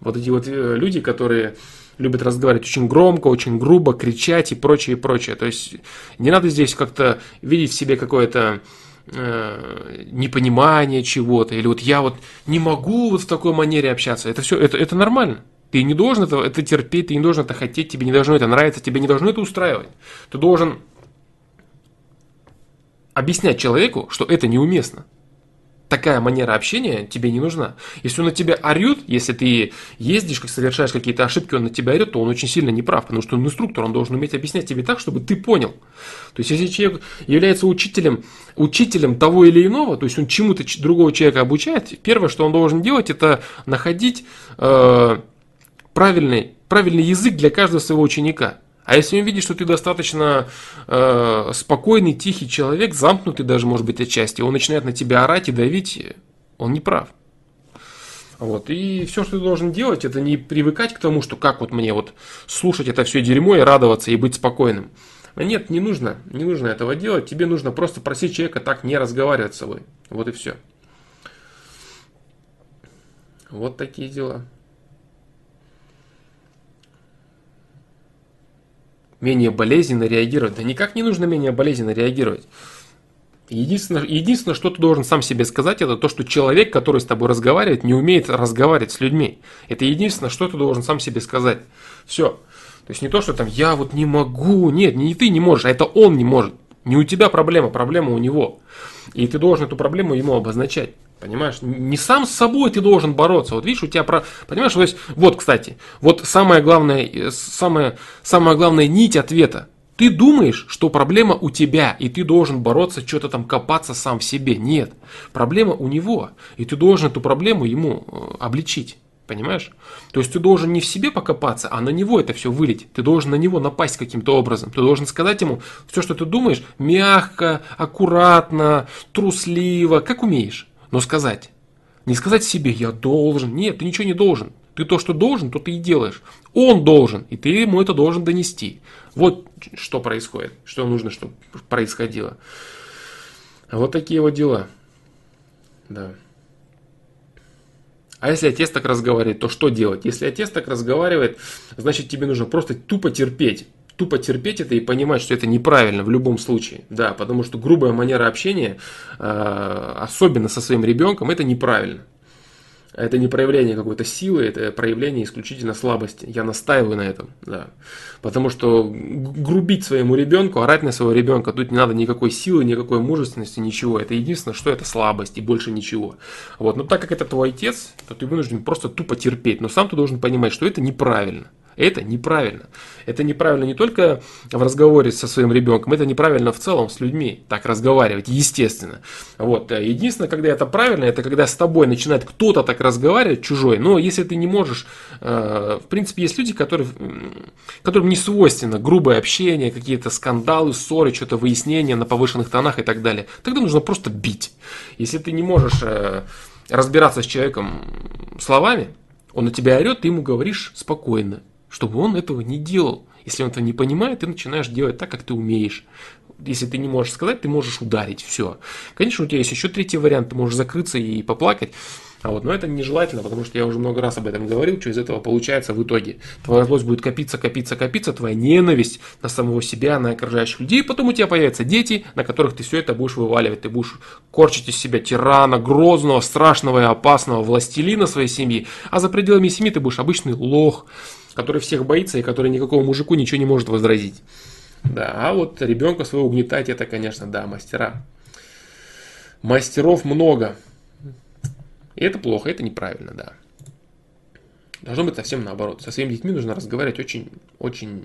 Вот эти вот э, люди, которые любят разговаривать очень громко, очень грубо, кричать и прочее, и прочее. То есть не надо здесь как-то видеть в себе какое-то э, непонимание чего-то, или вот я вот не могу вот в такой манере общаться. Это все, это, это нормально. Ты не должен это, это терпеть, ты не должен это хотеть, тебе не должно это нравиться, тебе не должно это устраивать. Ты должен объяснять человеку, что это неуместно. Такая манера общения тебе не нужна. Если он на тебя орет, если ты ездишь, как совершаешь какие-то ошибки, он на тебя орет, то он очень сильно неправ, потому что он инструктор, он должен уметь объяснять тебе так, чтобы ты понял. То есть, если человек является учителем, учителем того или иного, то есть он чему-то другого человека обучает, первое, что он должен делать, это находить э, правильный, правильный язык для каждого своего ученика. А если он видит, что ты достаточно э, спокойный, тихий человек, замкнутый даже, может быть, отчасти, он начинает на тебя орать и давить, он не прав. Вот. И все, что ты должен делать, это не привыкать к тому, что как вот мне вот слушать это все дерьмо и радоваться и быть спокойным. Нет, не нужно, не нужно этого делать. Тебе нужно просто просить человека так не разговаривать с собой. Вот и все. Вот такие дела. Менее болезненно реагировать. Да никак не нужно менее болезненно реагировать. Единственное, единственное, что ты должен сам себе сказать, это то, что человек, который с тобой разговаривает, не умеет разговаривать с людьми. Это единственное, что ты должен сам себе сказать. Все. То есть не то, что там я вот не могу. Нет, не ты не можешь, а это он не может. Не у тебя проблема, проблема у него. И ты должен эту проблему ему обозначать. Понимаешь? Не сам с собой ты должен бороться. Вот видишь, у тебя про... Понимаешь, то есть, вот, кстати, вот самая главная, э, самая, самая главная нить ответа. Ты думаешь, что проблема у тебя, и ты должен бороться, что-то там копаться сам в себе. Нет, проблема у него, и ты должен эту проблему ему э, обличить. Понимаешь? То есть ты должен не в себе покопаться, а на него это все вылить. Ты должен на него напасть каким-то образом. Ты должен сказать ему все, что ты думаешь, мягко, аккуратно, трусливо, как умеешь. Но сказать. Не сказать себе, я должен. Нет, ты ничего не должен. Ты то, что должен, то ты и делаешь. Он должен, и ты ему это должен донести. Вот что происходит, что нужно, чтобы происходило. Вот такие вот дела. Да. А если отец так разговаривает, то что делать? Если отец так разговаривает, значит тебе нужно просто тупо терпеть. Тупо терпеть это и понимать, что это неправильно в любом случае. Да, потому что грубая манера общения, а, особенно со своим ребенком, это неправильно. Это не проявление какой-то силы, это проявление исключительно слабости. Я настаиваю на этом, да. Потому что грубить своему ребенку, орать на своего ребенка, тут не надо никакой силы, никакой мужественности, ничего. Это единственное, что это слабость и больше ничего. Вот. Но так как это твой отец, то ты вынужден просто тупо терпеть. Но сам ты должен понимать, что это неправильно. Это неправильно. Это неправильно не только в разговоре со своим ребенком, это неправильно в целом с людьми так разговаривать, естественно. Вот. Единственное, когда это правильно, это когда с тобой начинает кто-то так разговаривать, чужой. Но если ты не можешь, э, в принципе, есть люди, которые, которым не свойственно грубое общение, какие-то скандалы, ссоры, что-то выяснения на повышенных тонах и так далее. Тогда нужно просто бить. Если ты не можешь э, разбираться с человеком словами, он на тебя орет, ты ему говоришь спокойно чтобы он этого не делал. Если он этого не понимает, ты начинаешь делать так, как ты умеешь. Если ты не можешь сказать, ты можешь ударить, все. Конечно, у тебя есть еще третий вариант, ты можешь закрыться и поплакать. А вот, но это нежелательно, потому что я уже много раз об этом говорил, что из этого получается в итоге. Твоя злость будет копиться, копиться, копиться, твоя ненависть на самого себя, на окружающих людей, потом у тебя появятся дети, на которых ты все это будешь вываливать. Ты будешь корчить из себя тирана, грозного, страшного и опасного властелина своей семьи, а за пределами семьи ты будешь обычный лох, который всех боится и который никакому мужику ничего не может возразить. Да, а вот ребенка своего угнетать это, конечно, да, мастера. Мастеров много. И это плохо, это неправильно, да. Должно быть совсем наоборот. Со своими детьми нужно разговаривать очень, очень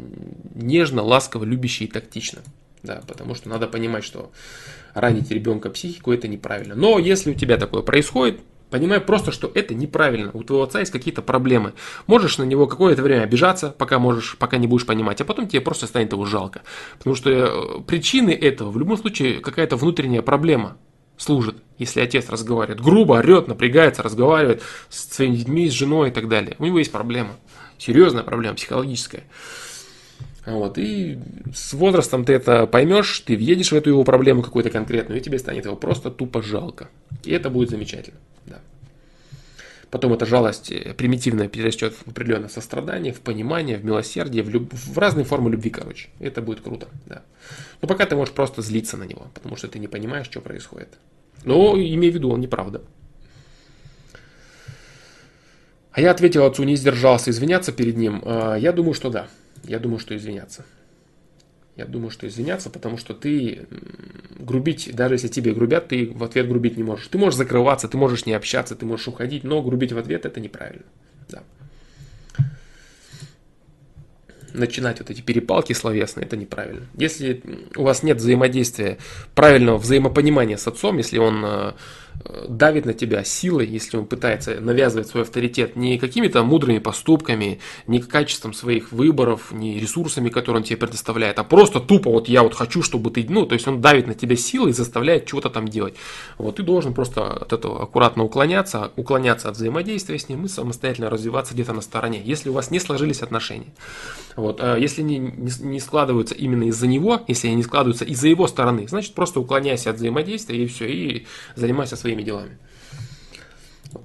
нежно, ласково, любяще и тактично. Да, потому что надо понимать, что ранить ребенка психику это неправильно. Но если у тебя такое происходит, Понимай просто, что это неправильно. У твоего отца есть какие-то проблемы. Можешь на него какое-то время обижаться, пока можешь, пока не будешь понимать, а потом тебе просто станет его жалко. Потому что э, причины этого в любом случае какая-то внутренняя проблема служит, если отец разговаривает грубо, орет, напрягается, разговаривает с своими детьми, с женой и так далее. У него есть проблема. Серьезная проблема, психологическая. Вот, и с возрастом ты это поймешь, ты въедешь в эту его проблему какую-то конкретную, и тебе станет его просто тупо жалко. И это будет замечательно. Потом эта жалость э, примитивная перерастет в определенное сострадание, в понимание, в милосердие, в, люб... в разные формы любви, короче. Это будет круто, да. Но пока ты можешь просто злиться на него, потому что ты не понимаешь, что происходит. Но имей в виду, он неправда. А я ответил отцу, не сдержался извиняться перед ним. А, я думаю, что да. Я думаю, что извиняться. Я думаю, что извиняться, потому что ты грубить, даже если тебе грубят, ты в ответ грубить не можешь. Ты можешь закрываться, ты можешь не общаться, ты можешь уходить, но грубить в ответ это неправильно. Да. Начинать вот эти перепалки словесные, это неправильно. Если у вас нет взаимодействия, правильного взаимопонимания с отцом, если он э, давит на тебя силой, если он пытается навязывать свой авторитет не какими-то мудрыми поступками, не качеством своих выборов, не ресурсами, которые он тебе предоставляет, а просто тупо вот я вот хочу, чтобы ты, ну, то есть он давит на тебя силой и заставляет чего-то там делать. Вот ты должен просто от этого аккуратно уклоняться, уклоняться от взаимодействия с ним и самостоятельно развиваться где-то на стороне, если у вас не сложились отношения. Вот, а если не, не, не складываются именно из-за него, если они не складываются из-за его стороны, значит просто уклоняйся от взаимодействия и все, и занимайся своими делами.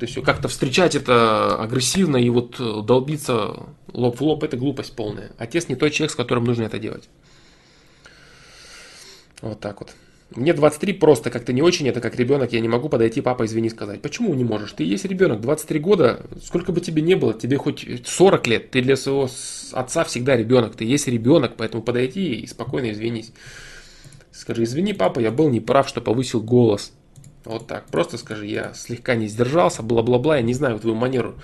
И все. Как-то встречать это агрессивно и вот э, долбиться лоб в лоб, это глупость полная. Отец не тот человек, с которым нужно это делать. Вот так вот. Мне 23 просто как-то не очень, это как ребенок, я не могу подойти, папа, извини, сказать. Почему не можешь? Ты есть ребенок, 23 года, сколько бы тебе не было, тебе хоть 40 лет, ты для своего отца всегда ребенок, ты есть ребенок, поэтому подойди и спокойно извинись. Скажи, извини, папа, я был неправ, что повысил голос. Вот так, просто скажи, я слегка не сдержался, бла-бла-бла, я не знаю твою манеру.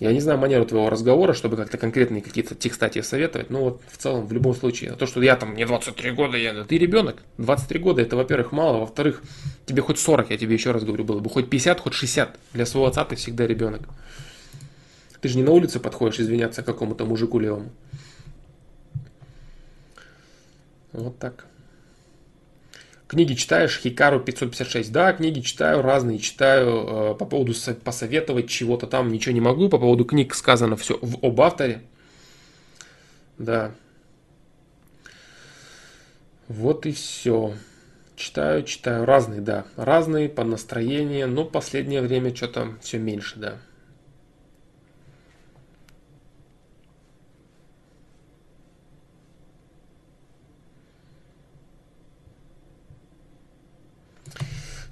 Я не знаю манеру твоего разговора, чтобы как-то конкретные какие-то текста тебе советовать, но вот в целом, в любом случае, то, что я там, мне 23 года, я, ты ребенок, 23 года, это, во-первых, мало, во-вторых, тебе хоть 40, я тебе еще раз говорю, было бы, хоть 50, хоть 60, для своего отца ты всегда ребенок. Ты же не на улице подходишь извиняться какому-то мужику левому. Вот так. Книги читаешь, Хикару 556. Да, книги читаю, разные читаю. Э, по поводу посоветовать чего-то там ничего не могу. По поводу книг сказано все в, об авторе. Да. Вот и все. Читаю, читаю. Разные, да. Разные по настроению. Но последнее время что-то все меньше, да.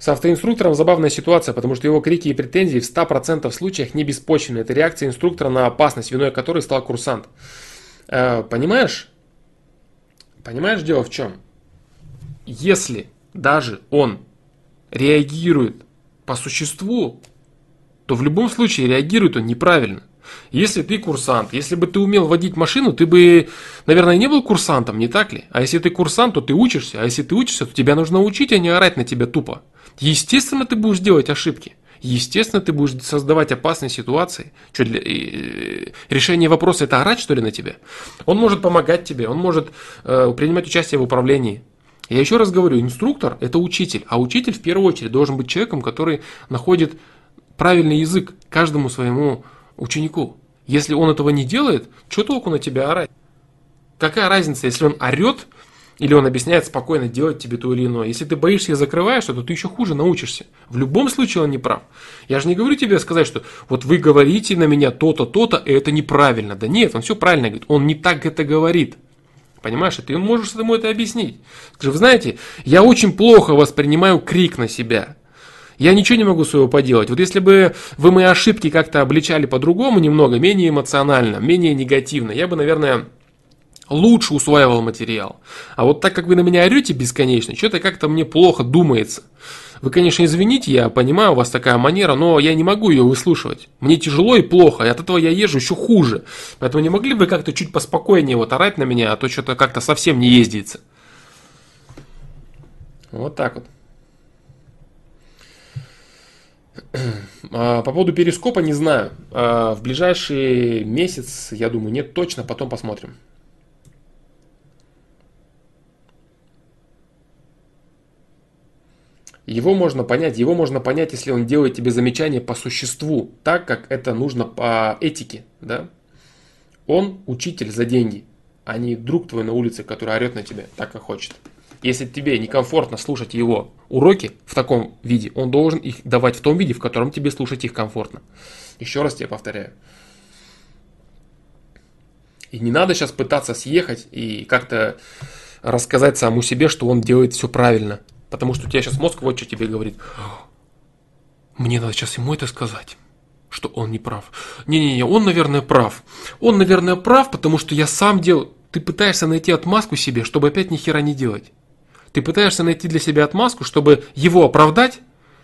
С автоинструктором забавная ситуация, потому что его крики и претензии в 100% случаях не беспочвены. Это реакция инструктора на опасность, виной которой стал курсант. Э, понимаешь? Понимаешь, дело в чем? Если даже он реагирует по существу, то в любом случае реагирует он неправильно. Если ты курсант, если бы ты умел водить машину, ты бы, наверное, не был курсантом, не так ли? А если ты курсант, то ты учишься, а если ты учишься, то тебя нужно учить, а не орать на тебя тупо. Естественно, ты будешь делать ошибки. Естественно, ты будешь создавать опасные ситуации. Что для, э, решение вопроса это орать, что ли, на тебя? Он может помогать тебе, он может э, принимать участие в управлении. Я еще раз говорю, инструктор это учитель, а учитель в первую очередь должен быть человеком, который находит правильный язык каждому своему ученику. Если он этого не делает, что толку на тебя орать? Какая разница, если он орет, или он объясняет спокойно делать тебе то или иное. Если ты боишься и закрываешь, то ты еще хуже научишься. В любом случае он не прав. Я же не говорю тебе сказать, что вот вы говорите на меня то-то, то-то, и это неправильно. Да нет, он все правильно говорит. Он не так это говорит. Понимаешь, и ты можешь ему это объяснить. Скажи, вы знаете, я очень плохо воспринимаю крик на себя. Я ничего не могу своего поделать. Вот если бы вы мои ошибки как-то обличали по-другому немного, менее эмоционально, менее негативно, я бы, наверное, лучше усваивал материал. А вот так как вы на меня орете бесконечно, что-то как-то мне плохо думается. Вы, конечно, извините, я понимаю, у вас такая манера, но я не могу ее выслушивать. Мне тяжело и плохо, и от этого я езжу еще хуже. Поэтому не могли бы как-то чуть поспокойнее вот орать на меня, а то что-то как-то совсем не ездится. Вот так вот. А, по поводу перископа не знаю. А, в ближайший месяц, я думаю, нет точно, потом посмотрим. Его можно понять, его можно понять, если он делает тебе замечание по существу, так как это нужно по этике, да? Он учитель за деньги, а не друг твой на улице, который орет на тебя так, как хочет. Если тебе некомфортно слушать его уроки в таком виде, он должен их давать в том виде, в котором тебе слушать их комфортно. Еще раз тебе повторяю. И не надо сейчас пытаться съехать и как-то рассказать самому себе, что он делает все правильно. Потому что у тебя сейчас мозг вот что тебе говорит. Мне надо сейчас ему это сказать что он не прав. Не-не-не, он, наверное, прав. Он, наверное, прав, потому что я сам делаю. Ты пытаешься найти отмазку себе, чтобы опять ни хера не делать. Ты пытаешься найти для себя отмазку, чтобы его оправдать,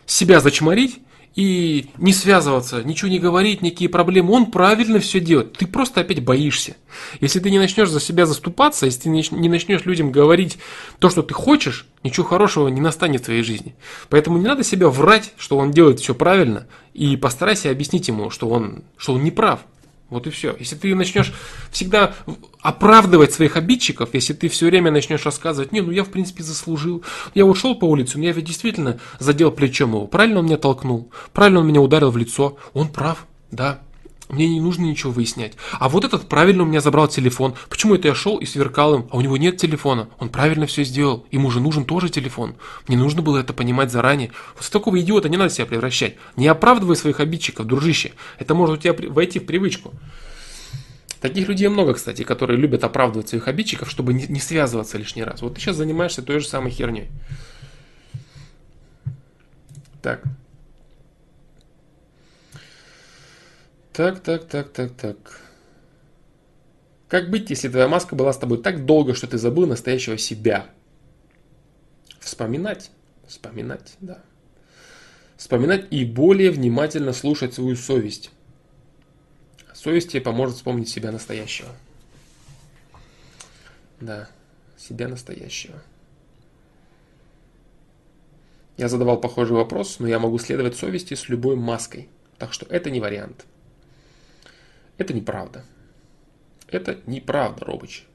себя зачморить и не связываться, ничего не говорить, никакие проблемы. Он правильно все делает. Ты просто опять боишься. Если ты не начнешь за себя заступаться, если ты не начнешь людям говорить то, что ты хочешь, ничего хорошего не настанет в твоей жизни. Поэтому не надо себя врать, что он делает все правильно, и постарайся объяснить ему, что он, что он не прав. Вот и все. Если ты начнешь всегда оправдывать своих обидчиков, если ты все время начнешь рассказывать, не, ну я в принципе заслужил, я вот шел по улице, у меня ведь действительно задел плечом его, правильно он меня толкнул, правильно он меня ударил в лицо, он прав, да, мне не нужно ничего выяснять. А вот этот правильно у меня забрал телефон. Почему это я шел и сверкал им, а у него нет телефона? Он правильно все сделал. Ему же нужен тоже телефон. Мне нужно было это понимать заранее. Вот с такого идиота не надо себя превращать. Не оправдывай своих обидчиков, дружище. Это может у тебя войти в привычку. Таких людей много, кстати, которые любят оправдывать своих обидчиков, чтобы не, связываться лишний раз. Вот ты сейчас занимаешься той же самой херней. Так. Так, так, так, так, так. Как быть, если твоя маска была с тобой так долго, что ты забыл настоящего себя? Вспоминать. Вспоминать, да. Вспоминать и более внимательно слушать свою совесть. Совесть тебе поможет вспомнить себя настоящего. Да, себя настоящего. Я задавал похожий вопрос, но я могу следовать совести с любой маской. Так что это не вариант. Это неправда. Это неправда, Робыч.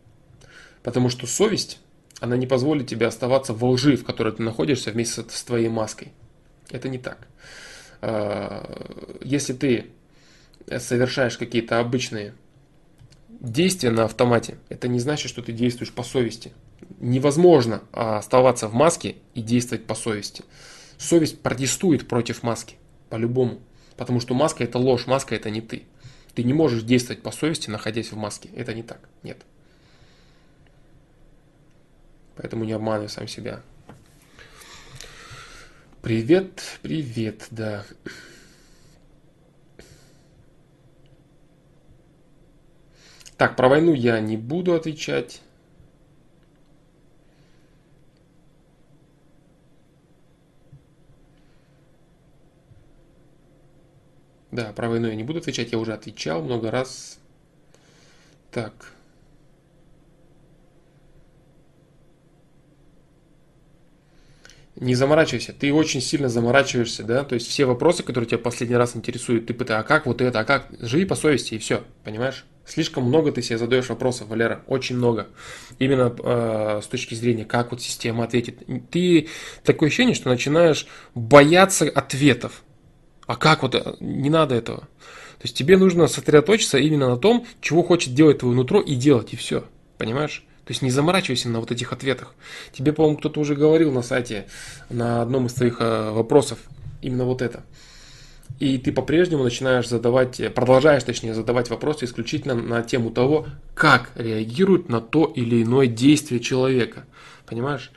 Потому что совесть, она не позволит тебе оставаться во лжи, в которой ты находишься вместе с твоей маской. Это не так. А, если ты совершаешь какие-то обычные действия на автомате, это не значит, что ты действуешь по совести невозможно а, оставаться в маске и действовать по совести. Совесть протестует против маски, по-любому. Потому что маска это ложь, маска это не ты. Ты не можешь действовать по совести, находясь в маске. Это не так. Нет. Поэтому не обманывай сам себя. Привет, привет, да. Так, про войну я не буду отвечать. Да, про войну я не буду отвечать, я уже отвечал много раз. Так. Не заморачивайся, ты очень сильно заморачиваешься, да, то есть все вопросы, которые тебя последний раз интересуют, ты пытаешься, а как вот это, а как, живи по совести и все, понимаешь? Слишком много ты себе задаешь вопросов, Валера, очень много. Именно э, с точки зрения, как вот система ответит. Ты такое ощущение, что начинаешь бояться ответов. А как вот, э, не надо этого. То есть тебе нужно сосредоточиться именно на том, чего хочет делать твое нутро и делать, и все. Понимаешь? То есть не заморачивайся на вот этих ответах. Тебе, по-моему, кто-то уже говорил на сайте, на одном из твоих э, вопросов, именно вот это. И ты по-прежнему начинаешь задавать, продолжаешь, точнее, задавать вопросы исключительно на тему того, как реагирует на то или иное действие человека. Понимаешь?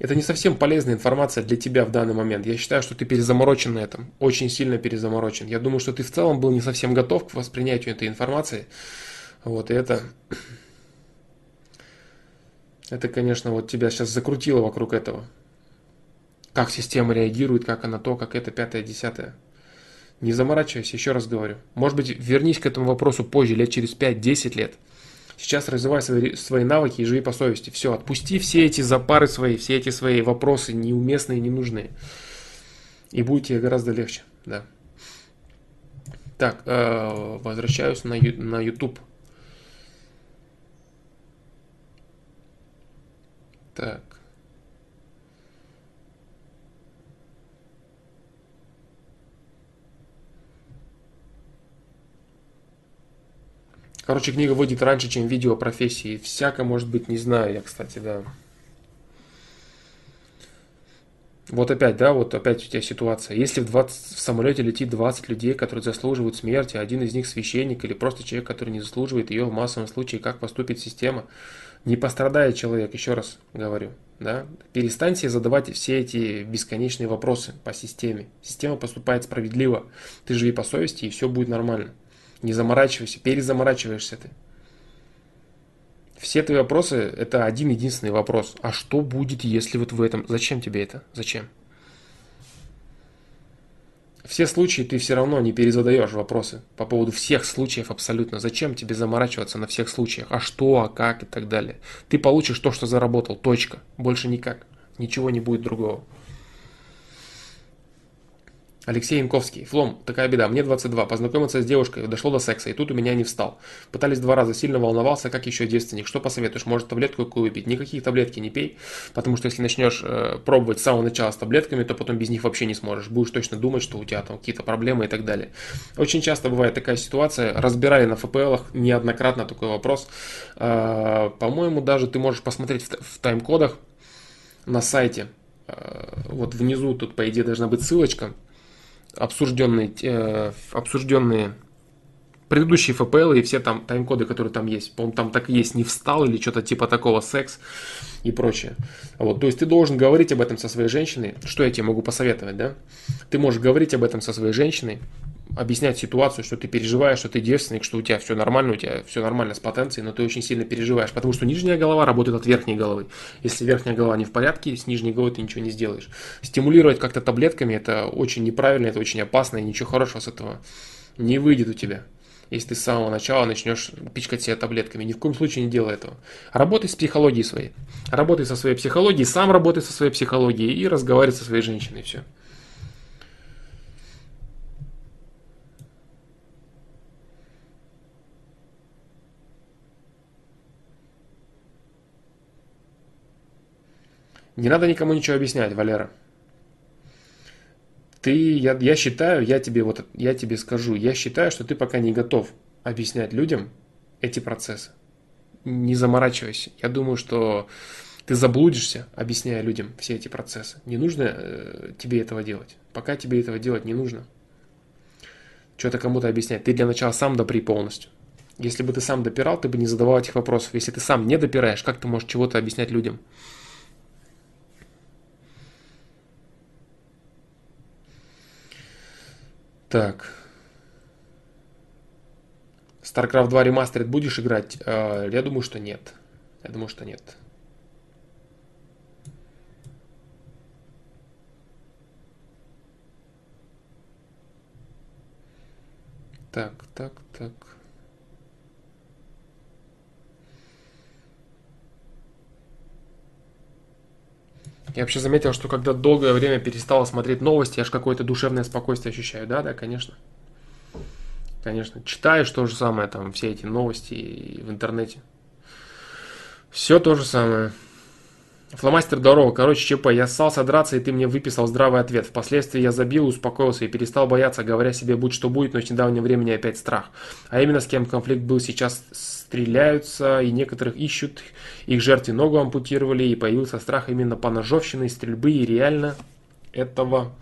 Это не совсем полезная информация для тебя в данный момент. Я считаю, что ты перезаморочен на этом. Очень сильно перезаморочен. Я думаю, что ты в целом был не совсем готов к воспринятию этой информации. Вот, и это... *clears throat* Это, конечно, вот тебя сейчас закрутило вокруг этого. Как система реагирует, как она то, как это, пятое, десятое. Не заморачивайся, еще раз говорю. Может быть, вернись к этому вопросу позже, лет через 5-10 лет. Сейчас развивай свои, свои навыки и живи по совести. Все, отпусти все эти запары свои, все эти свои вопросы неуместные, ненужные. И будет тебе гораздо легче. Да. Так, э, возвращаюсь на, на YouTube. Так. Короче, книга выйдет раньше, чем видео о профессии. Всяко, может быть, не знаю я, кстати, да. Вот опять, да, вот опять у тебя ситуация. Если в, 20, в самолете летит 20 людей, которые заслуживают смерти, один из них священник или просто человек, который не заслуживает ее в массовом случае, как поступит система, не пострадает человек, еще раз говорю. Да? Перестаньте задавать все эти бесконечные вопросы по системе. Система поступает справедливо. Ты живи по совести, и все будет нормально. Не заморачивайся, перезаморачиваешься ты. Все твои вопросы – это один единственный вопрос. А что будет, если вот в этом? Зачем тебе это? Зачем? Все случаи ты все равно не перезадаешь вопросы по поводу всех случаев абсолютно. Зачем тебе заморачиваться на всех случаях? А что, а как и так далее. Ты получишь то, что заработал. Точка. Больше никак. Ничего не будет другого. Алексей Янковский. Флом, такая беда. Мне 22. Познакомился с девушкой, дошло до секса, и тут у меня не встал. Пытались два раза, сильно волновался, как еще девственник. Что посоветуешь? Может таблетку какую выпить? Никаких таблетки не пей, потому что если начнешь э, пробовать с самого начала с таблетками, то потом без них вообще не сможешь. Будешь точно думать, что у тебя там какие-то проблемы и так далее. Очень часто бывает такая ситуация. Разбирали на ФПЛах неоднократно такой вопрос. Э, по-моему, даже ты можешь посмотреть в, в тайм-кодах на сайте. Э, вот внизу тут, по идее, должна быть ссылочка обсужденные, э, обсужденные предыдущие ФПЛ и все там тайм-коды, которые там есть. По-моему, там так и есть, не встал или что-то типа такого, секс и прочее. Вот, то есть ты должен говорить об этом со своей женщиной. Что я тебе могу посоветовать, да? Ты можешь говорить об этом со своей женщиной, объяснять ситуацию, что ты переживаешь, что ты девственник, что у тебя все нормально, у тебя все нормально с потенцией, но ты очень сильно переживаешь, потому что нижняя голова работает от верхней головы. Если верхняя голова не в порядке, с нижней головой ты ничего не сделаешь. Стимулировать как-то таблетками это очень неправильно, это очень опасно, и ничего хорошего с этого не выйдет у тебя. Если ты с самого начала начнешь пичкать себя таблетками. Ни в коем случае не делай этого. Работай с психологией своей. Работай со своей психологией, сам работай со своей психологией и разговаривай со своей женщиной. Все. Не надо никому ничего объяснять, Валера. Ты, я, я считаю, я тебе вот, я тебе скажу, я считаю, что ты пока не готов объяснять людям эти процессы. Не заморачивайся. Я думаю, что ты заблудишься, объясняя людям все эти процессы. Не нужно э, тебе этого делать. Пока тебе этого делать не нужно. Что-то кому-то объяснять. Ты для начала сам допри полностью. Если бы ты сам допирал, ты бы не задавал этих вопросов. Если ты сам не допираешь, как ты можешь чего-то объяснять людям? Так. StarCraft 2 ремастерит будешь играть? Э, я думаю, что нет. Я думаю, что нет. Так, так, так. Я вообще заметил, что когда долгое время перестала смотреть новости, я аж какое-то душевное спокойствие ощущаю. Да, да, конечно. Конечно. Читаешь то же самое, там, все эти новости в интернете. Все то же самое. Фломастер здорово. Короче, ЧП. Я ссался драться, и ты мне выписал здравый ответ. Впоследствии я забил, успокоился и перестал бояться, говоря себе, будь что будет, но с недавнего времени опять страх. А именно с кем конфликт был сейчас стреляются, и некоторых ищут, их жертве ногу ампутировали, и появился страх именно по ножовщине, стрельбы, и реально этого...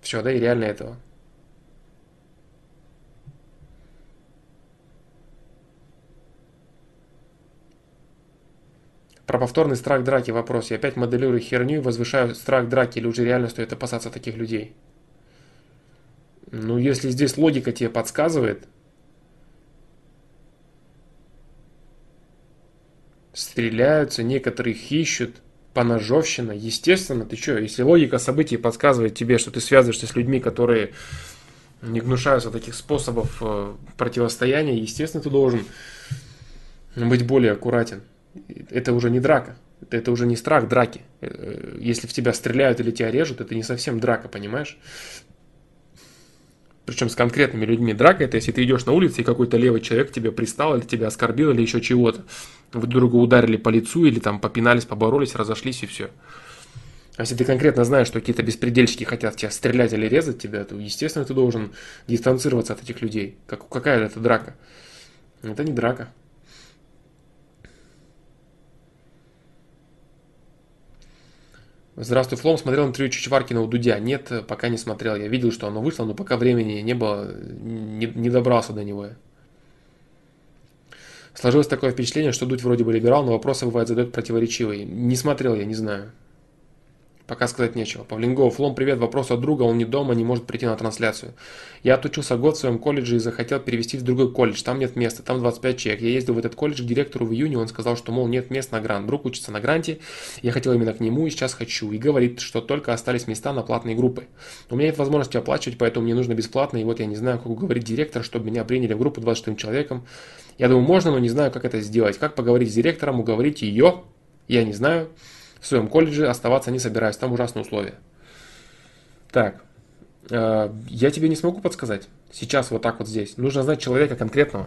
Все, да, и реально этого. Про повторный страх драки вопрос. Я опять моделирую херню и возвышаю страх драки, или уже реально стоит опасаться таких людей? Ну, если здесь логика тебе подсказывает, стреляются, некоторых ищут, поножовщина, естественно, ты что, если логика событий подсказывает тебе, что ты связываешься с людьми, которые не гнушаются таких способов э, противостояния, естественно, ты должен быть более аккуратен. Это уже не драка, это уже не страх драки. Э, если в тебя стреляют или тебя режут, это не совсем драка, понимаешь? причем с конкретными людьми. Драка это если ты идешь на улице и какой-то левый человек тебе пристал или тебя оскорбил или еще чего-то. Вы друг друга ударили по лицу или там попинались, поборолись, разошлись и все. А если ты конкретно знаешь, что какие-то беспредельщики хотят тебя стрелять или резать тебя, то, естественно, ты должен дистанцироваться от этих людей. Как, какая это драка? Это не драка. Здравствуй, Флом. Смотрел интервью Чичваркина у Дудя. Нет, пока не смотрел. Я видел, что оно вышло, но пока времени не было, не, не добрался до него. Сложилось такое впечатление, что Дудь вроде бы либерал, но вопросы бывает задает противоречивые. Не смотрел я, не знаю. Пока сказать нечего. Павлингов, Флом, привет. Вопрос от друга, он не дома, не может прийти на трансляцию. Я отучился год в своем колледже и захотел перевести в другой колледж. Там нет места, там 25 человек. Я ездил в этот колледж к директору в июне, он сказал, что, мол, нет мест на грант. Друг учится на гранте, я хотел именно к нему и сейчас хочу. И говорит, что только остались места на платные группы. У меня нет возможности оплачивать, поэтому мне нужно бесплатно. И вот я не знаю, как уговорить директора, чтобы меня приняли в группу 26 человеком. Я думаю, можно, но не знаю, как это сделать. Как поговорить с директором, уговорить ее, я не знаю в своем колледже оставаться не собираюсь, там ужасные условия. Так, э, я тебе не смогу подсказать. Сейчас вот так вот здесь. Нужно знать человека конкретного.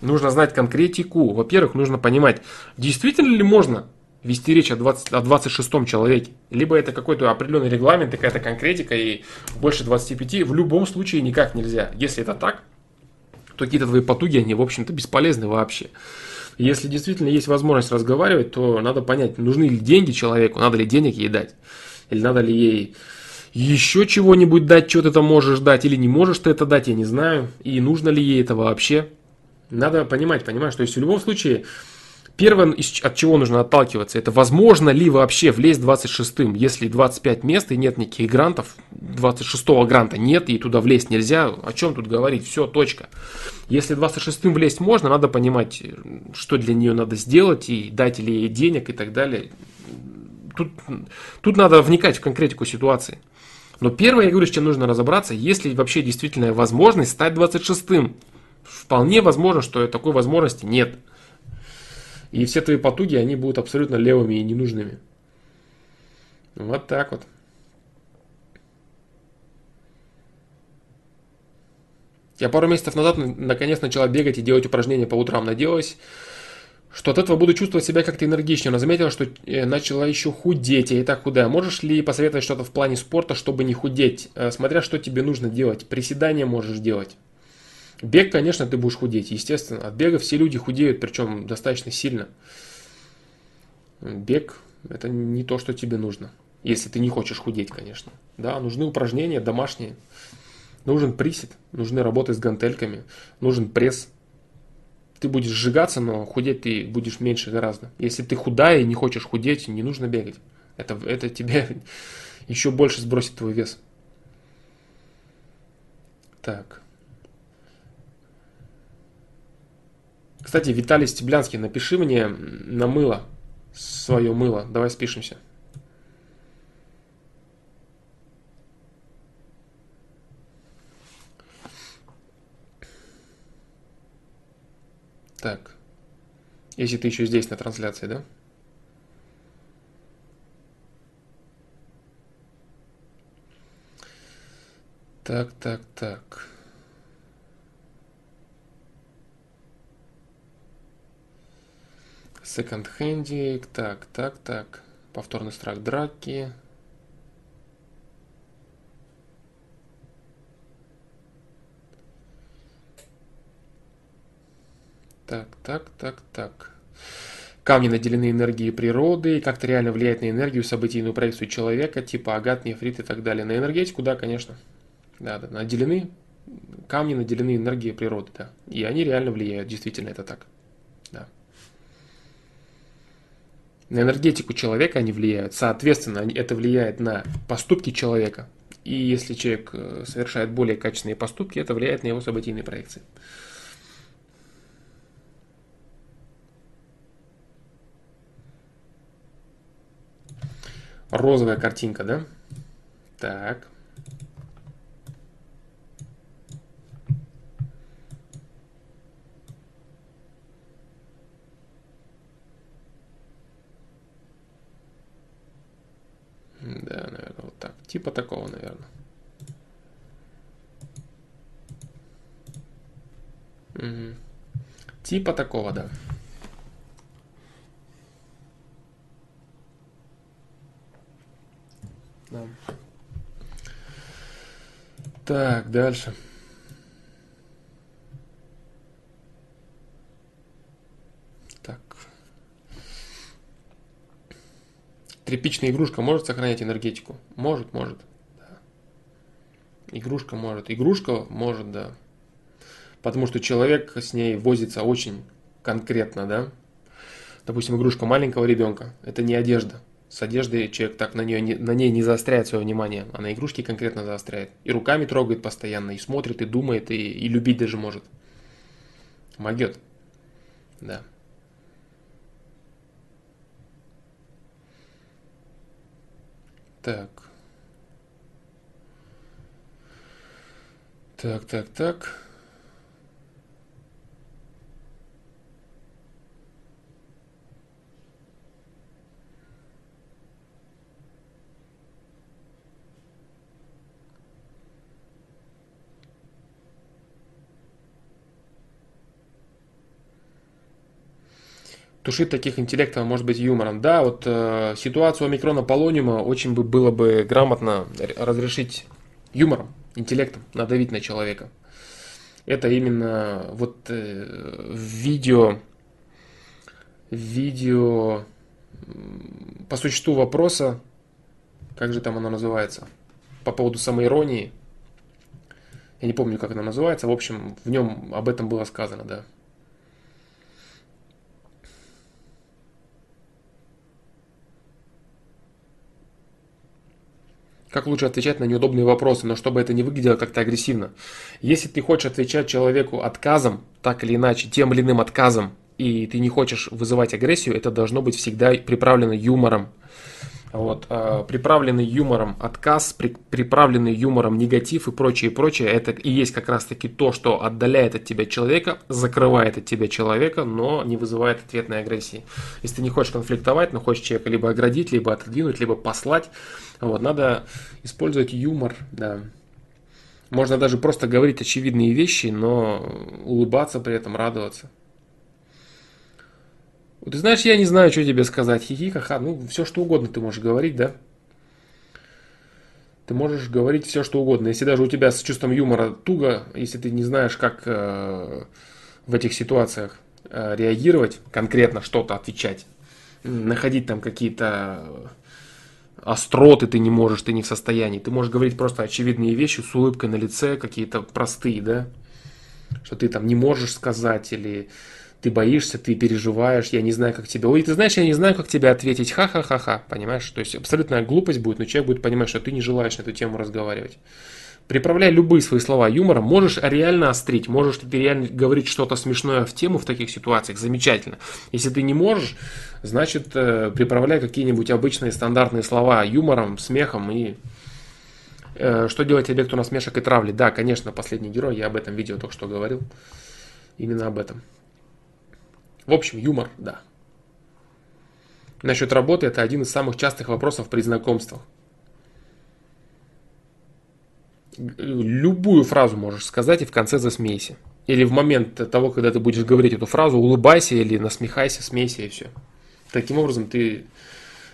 Нужно знать конкретику. Во-первых, нужно понимать, действительно ли можно вести речь о, 20, о 26 человеке. Либо это какой-то определенный регламент, какая-то конкретика, и больше 25 в любом случае никак нельзя. Если это так, то какие-то твои потуги, они, в общем-то, бесполезны вообще. Если действительно есть возможность разговаривать, то надо понять, нужны ли деньги человеку, надо ли денег ей дать, или надо ли ей еще чего-нибудь дать, что ты там можешь дать, или не можешь ты это дать, я не знаю. И нужно ли ей это вообще. Надо понимать, понимаешь, то есть в любом случае, первое, от чего нужно отталкиваться, это возможно ли вообще влезть 26-м, если 25 мест и нет никаких грантов, 26-го гранта нет и туда влезть нельзя, о чем тут говорить, все, точка. Если 26-м влезть можно, надо понимать, что для нее надо сделать и дать ли ей денег и так далее. Тут, тут надо вникать в конкретику ситуации. Но первое, я говорю, с чем нужно разобраться, есть ли вообще действительно возможность стать 26-м. Вполне возможно, что такой возможности нет. И все твои потуги, они будут абсолютно левыми и ненужными. Вот так вот. Я пару месяцев назад наконец начала бегать и делать упражнения по утрам. Надеялась, что от этого буду чувствовать себя как-то энергичнее, но заметила, что э, начала еще худеть, я и так худая. Можешь ли посоветовать что-то в плане спорта, чтобы не худеть? Э, смотря что тебе нужно делать. Приседания можешь делать. Бег, конечно, ты будешь худеть, естественно. От бега все люди худеют, причем достаточно сильно. Бег – это не то, что тебе нужно. Если ты не хочешь худеть, конечно. Да, нужны упражнения домашние. Нужен присед, нужны работы с гантельками, нужен пресс. Ты будешь сжигаться, но худеть ты будешь меньше гораздо. Если ты худая и не хочешь худеть, не нужно бегать. Это, это тебе *laughs* еще больше сбросит твой вес. Так. Кстати, Виталий Стеблянский, напиши мне на мыло, свое мыло. Давай спишемся. Так. Если ты еще здесь на трансляции, да? Так, так, так. Хендик, так, так, так. Повторный страх драки. Так, так, так, так. Камни наделены энергией природы как-то реально влияет на энергию, событийную проекцию человека, типа агат, нефрит и так далее. На энергетику, да, конечно. Да, да, наделены, камни наделены энергией природы, да. И они реально влияют, действительно, это так. Да. На энергетику человека они влияют. Соответственно, это влияет на поступки человека. И если человек э, совершает более качественные поступки, это влияет на его событийные проекции. Розовая картинка, да? Так. Да, наверное, вот так. Типа такого, наверное. Угу. Типа такого, да. Да. Так, дальше. Так. Тряпичная игрушка может сохранять энергетику? Может, может. Да. Игрушка может. Игрушка может, да. Потому что человек с ней возится очень конкретно, да. Допустим, игрушка маленького ребенка. Это не одежда. С одеждой человек так на, нее, на ней не заостряет свое внимание, а на игрушки конкретно заостряет. И руками трогает постоянно, и смотрит, и думает, и, и любить даже может. Могет. Да. Так. Так, так, так. Тушить таких интеллектов может быть юмором. Да, вот э, ситуацию омикрона полониума очень бы было бы грамотно разрешить юмором, интеллектом, надавить на человека. Это именно вот э, видео, видео по существу вопроса, как же там оно называется? по поводу самоиронии. Я не помню, как она называется. В общем, в нем об этом было сказано, да. Как лучше отвечать на неудобные вопросы, но чтобы это не выглядело как-то агрессивно. Если ты хочешь отвечать человеку отказом, так или иначе, тем или иным отказом, и ты не хочешь вызывать агрессию, это должно быть всегда приправлено юмором. Вот, э, приправленный юмором отказ, при, приправленный юмором негатив и прочее, прочее, это и есть как раз таки то, что отдаляет от тебя человека, закрывает от тебя человека, но не вызывает ответной агрессии. Если ты не хочешь конфликтовать, но хочешь человека либо оградить, либо отодвинуть, либо послать, вот, надо использовать юмор, да. Можно даже просто говорить очевидные вещи, но улыбаться при этом, радоваться. Ты знаешь, я не знаю, что тебе сказать. Хихи, ха-ха. Ну, все что угодно ты можешь говорить, да? Ты можешь говорить все что угодно. Если даже у тебя с чувством юмора туго, если ты не знаешь, как э, в этих ситуациях э, реагировать, конкретно что-то отвечать, находить там какие-то остроты ты не можешь, ты не в состоянии. Ты можешь говорить просто очевидные вещи с улыбкой на лице, какие-то простые, да? Что ты там не можешь сказать или ты боишься, ты переживаешь, я не знаю, как тебе. Ой, ты знаешь, я не знаю, как тебе ответить. Ха-ха-ха-ха, понимаешь? То есть абсолютная глупость будет, но человек будет понимать, что ты не желаешь на эту тему разговаривать. Приправляй любые свои слова юмором, можешь реально острить, можешь ты реально говорить что-то смешное в тему в таких ситуациях, замечательно. Если ты не можешь, значит, э, приправляй какие-нибудь обычные стандартные слова юмором, смехом и э, что делать объекту насмешек и травли? Да, конечно, последний герой, я об этом видео только что говорил. Именно об этом. В общем, юмор, да. Насчет работы это один из самых частых вопросов при знакомствах. Любую фразу можешь сказать и в конце засмейся. Или в момент того, когда ты будешь говорить эту фразу, улыбайся или насмехайся, смейся и все. Таким образом ты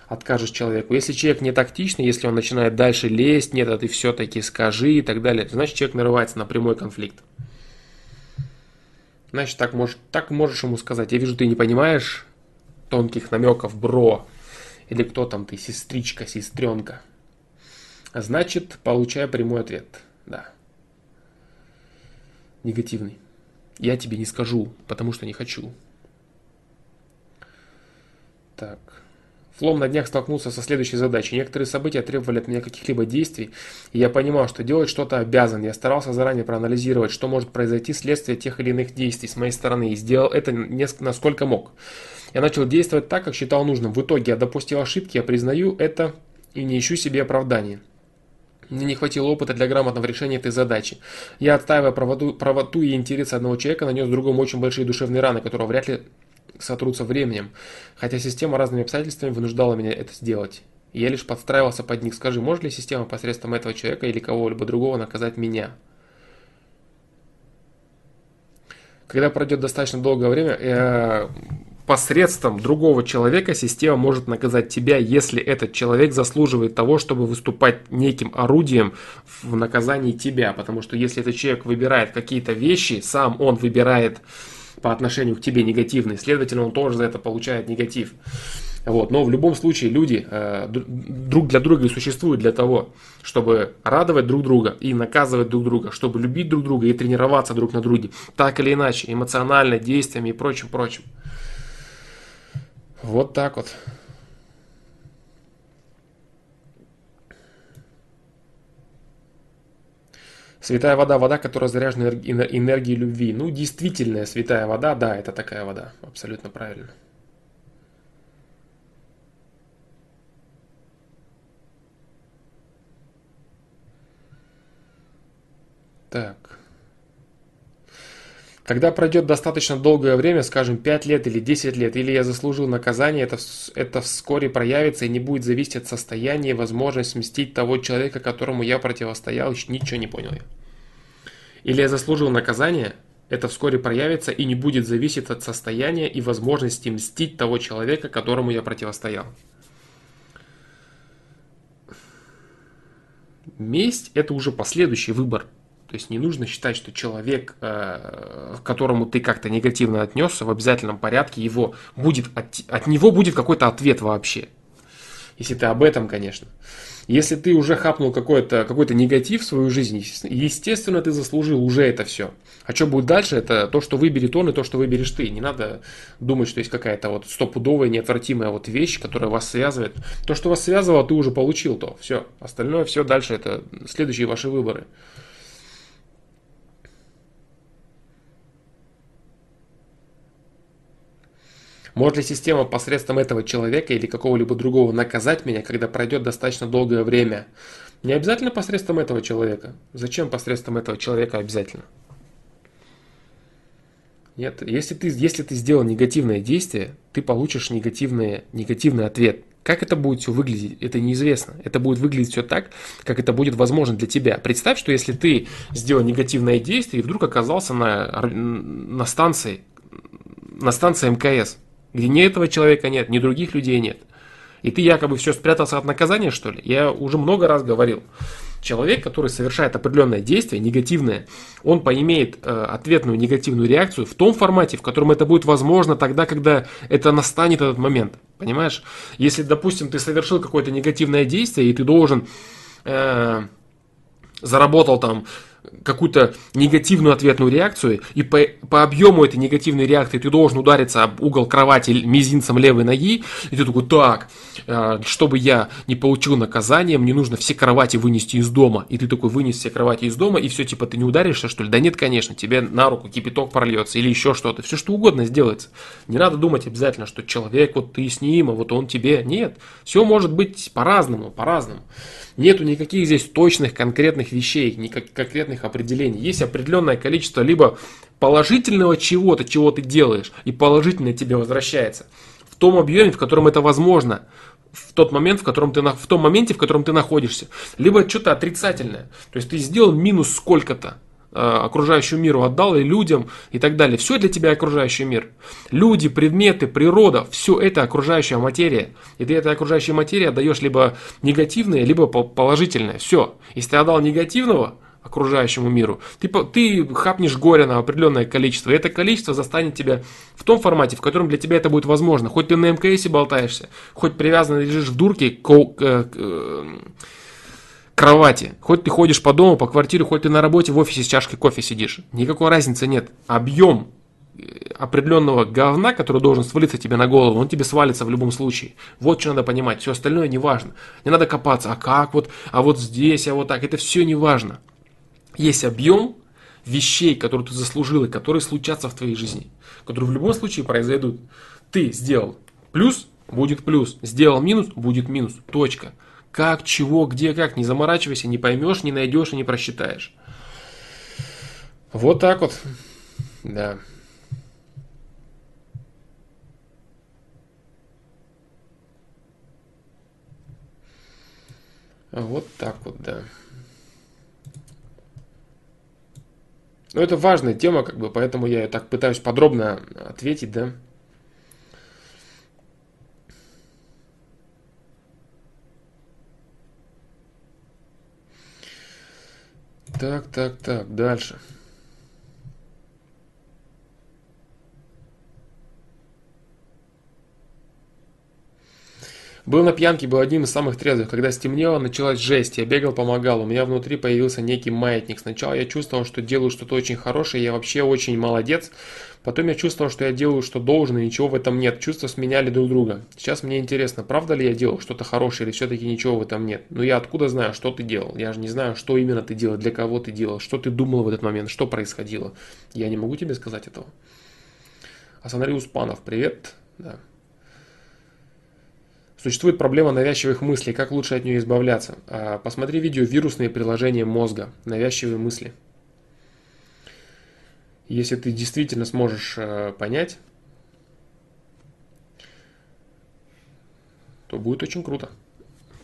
откажешь человеку. Если человек не тактичный, если он начинает дальше лезть, нет, а ты все-таки скажи и так далее, значит человек нарывается на прямой конфликт. Значит, так, можешь, так можешь ему сказать. Я вижу, ты не понимаешь тонких намеков, бро. Или кто там ты, сестричка, сестренка. Значит, получаю прямой ответ. Да. Негативный. Я тебе не скажу, потому что не хочу. Так. Флом на днях столкнулся со следующей задачей. Некоторые события требовали от меня каких-либо действий, и я понимал, что делать что-то обязан. Я старался заранее проанализировать, что может произойти вследствие тех или иных действий с моей стороны, и сделал это насколько мог. Я начал действовать так, как считал нужным. В итоге я допустил ошибки, я признаю это и не ищу себе оправданий. Мне не хватило опыта для грамотного решения этой задачи. Я, отстаивая правоту, правоту и интерес одного человека, нанес другому очень большие душевные раны, которые вряд ли сотрутся временем, хотя система разными обстоятельствами вынуждала меня это сделать. я лишь подстраивался под них. Скажи, может ли система посредством этого человека или кого-либо другого наказать меня? Когда пройдет достаточно долгое время, э, посредством другого человека система может наказать тебя, если этот человек заслуживает того, чтобы выступать неким орудием в наказании тебя. Потому что если этот человек выбирает какие-то вещи, сам он выбирает по отношению к тебе негативный, следовательно, он тоже за это получает негатив. Вот. Но в любом случае люди э, друг для друга и существуют для того, чтобы радовать друг друга и наказывать друг друга, чтобы любить друг друга и тренироваться друг на друге, так или иначе, эмоционально, действиями и прочим, прочим. Вот так вот. Святая вода, вода, которая заряжена энергией любви. Ну, действительно, святая вода, да, это такая вода. Абсолютно правильно. Так. Когда пройдет достаточно долгое время, скажем, 5 лет или 10 лет, или я заслужил наказание, это, это вскоре проявится и не будет зависеть от состояния и возможности мстить того человека, которому я противостоял, ничего не понял я. Или я заслужил наказание, это вскоре проявится и не будет зависеть от состояния и возможности мстить того человека, которому я противостоял. Месть – это уже последующий выбор – то есть не нужно считать, что человек, э, к которому ты как-то негативно отнесся, в обязательном порядке его будет от, от него будет какой-то ответ вообще. Если ты об этом, конечно. Если ты уже хапнул какой-то какой негатив в свою жизнь, естественно, ты заслужил уже это все. А что будет дальше, это то, что выберет он и то, что выберешь ты. Не надо думать, что есть какая-то вот стопудовая, неотвратимая вот вещь, которая вас связывает. То, что вас связывало, ты уже получил то. Все. Остальное все дальше это следующие ваши выборы. Может ли система посредством этого человека или какого-либо другого наказать меня, когда пройдет достаточно долгое время? Не обязательно посредством этого человека. Зачем посредством этого человека обязательно? Нет, если ты, если ты сделал негативное действие, ты получишь негативный, негативный ответ. Как это будет все выглядеть, это неизвестно. Это будет выглядеть все так, как это будет возможно для тебя. Представь, что если ты сделал негативное действие и вдруг оказался на, на станции, на станции МКС, где ни этого человека нет, ни других людей нет. И ты якобы все спрятался от наказания, что ли? Я уже много раз говорил. Человек, который совершает определенное действие, негативное, он поимеет э, ответную негативную реакцию в том формате, в котором это будет возможно тогда, когда это настанет этот момент. Понимаешь? Если, допустим, ты совершил какое-то негативное действие, и ты должен э, заработал там какую-то негативную ответную реакцию, и по, по объему этой негативной реакции ты должен удариться об угол кровати мизинцем левой ноги, и ты такой, так, э, чтобы я не получил наказание, мне нужно все кровати вынести из дома. И ты такой вынес все кровати из дома, и все, типа, ты не ударишься, что ли? Да нет, конечно, тебе на руку кипяток прольется или еще что-то. Все, что угодно сделается. Не надо думать обязательно, что человек, вот ты с ним, а вот он тебе. Нет, все может быть по-разному, по-разному. Нету никаких здесь точных, конкретных вещей, никаких конкретных определений. Есть определенное количество либо положительного чего-то, чего ты делаешь, и положительное тебе возвращается. В том объеме, в котором это возможно в тот момент, в котором ты в том моменте, в котором ты находишься, либо что-то отрицательное. То есть ты сделал минус сколько-то, окружающему миру отдал, и людям, и так далее. Все для тебя окружающий мир. Люди, предметы, природа, все это окружающая материя. И ты этой окружающей материи отдаешь либо негативное, либо положительное. Все. Если ты отдал негативного, окружающему миру. Ты, ты хапнешь горе на определенное количество, и это количество застанет тебя в том формате, в котором для тебя это будет возможно. Хоть ты на МКСе болтаешься, хоть привязан лежишь в дурке к, к, к, кровати. Хоть ты ходишь по дому, по квартире, хоть ты на работе в офисе с чашкой кофе сидишь. Никакой разницы нет. Объем э, определенного говна, который должен свалиться тебе на голову, он тебе свалится в любом случае. Вот что надо понимать. Все остальное не важно. Не надо копаться. А как вот, а вот здесь, а вот так. Это все не важно. Есть объем вещей, которые ты заслужил и которые случатся в твоей жизни. Которые в любом случае произойдут. Ты сделал плюс, будет плюс. Сделал минус, будет минус. Точка. Как, чего, где, как, не заморачивайся, не поймешь, не найдешь и не просчитаешь. Вот так вот. Да. Вот так вот, да. Но это важная тема, как бы, поэтому я так пытаюсь подробно ответить, да. Так, так, так, дальше. Был на пьянке, был одним из самых трезвых. Когда стемнело, началась жесть. Я бегал, помогал. У меня внутри появился некий маятник. Сначала я чувствовал, что делаю что-то очень хорошее. Я вообще очень молодец. Потом я чувствовал, что я делаю, что должен, и ничего в этом нет. Чувства сменяли друг друга. Сейчас мне интересно, правда ли я делал что-то хорошее, или все-таки ничего в этом нет. Но я откуда знаю, что ты делал? Я же не знаю, что именно ты делал, для кого ты делал, что ты думал в этот момент, что происходило. Я не могу тебе сказать этого. Асанри Успанов, привет. Да. Существует проблема навязчивых мыслей, как лучше от нее избавляться. А, посмотри видео «Вирусные приложения мозга. Навязчивые мысли». Если ты действительно сможешь э, понять, то будет очень круто.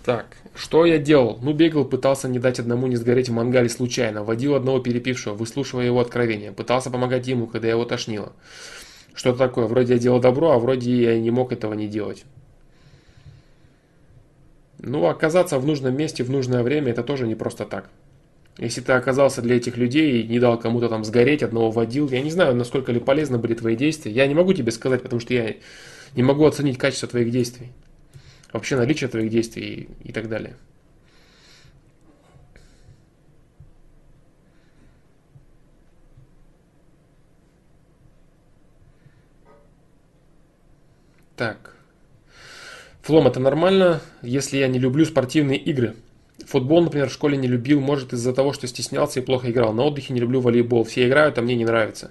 Так, что я делал? Ну, бегал, пытался не дать одному не сгореть в мангале случайно. Водил одного перепившего, выслушивая его откровения. Пытался помогать ему, когда его тошнило. Что-то такое. Вроде я делал добро, а вроде я не мог этого не делать. Ну, оказаться в нужном месте в нужное время, это тоже не просто так. Если ты оказался для этих людей и не дал кому-то там сгореть, одного водил, я не знаю, насколько ли полезны были твои действия. Я не могу тебе сказать, потому что я не могу оценить качество твоих действий. Вообще наличие твоих действий и, и так далее. Так. Флом, это нормально, если я не люблю спортивные игры? Футбол, например, в школе не любил, может из-за того, что стеснялся и плохо играл. На отдыхе не люблю волейбол. Все играют, а мне не нравится.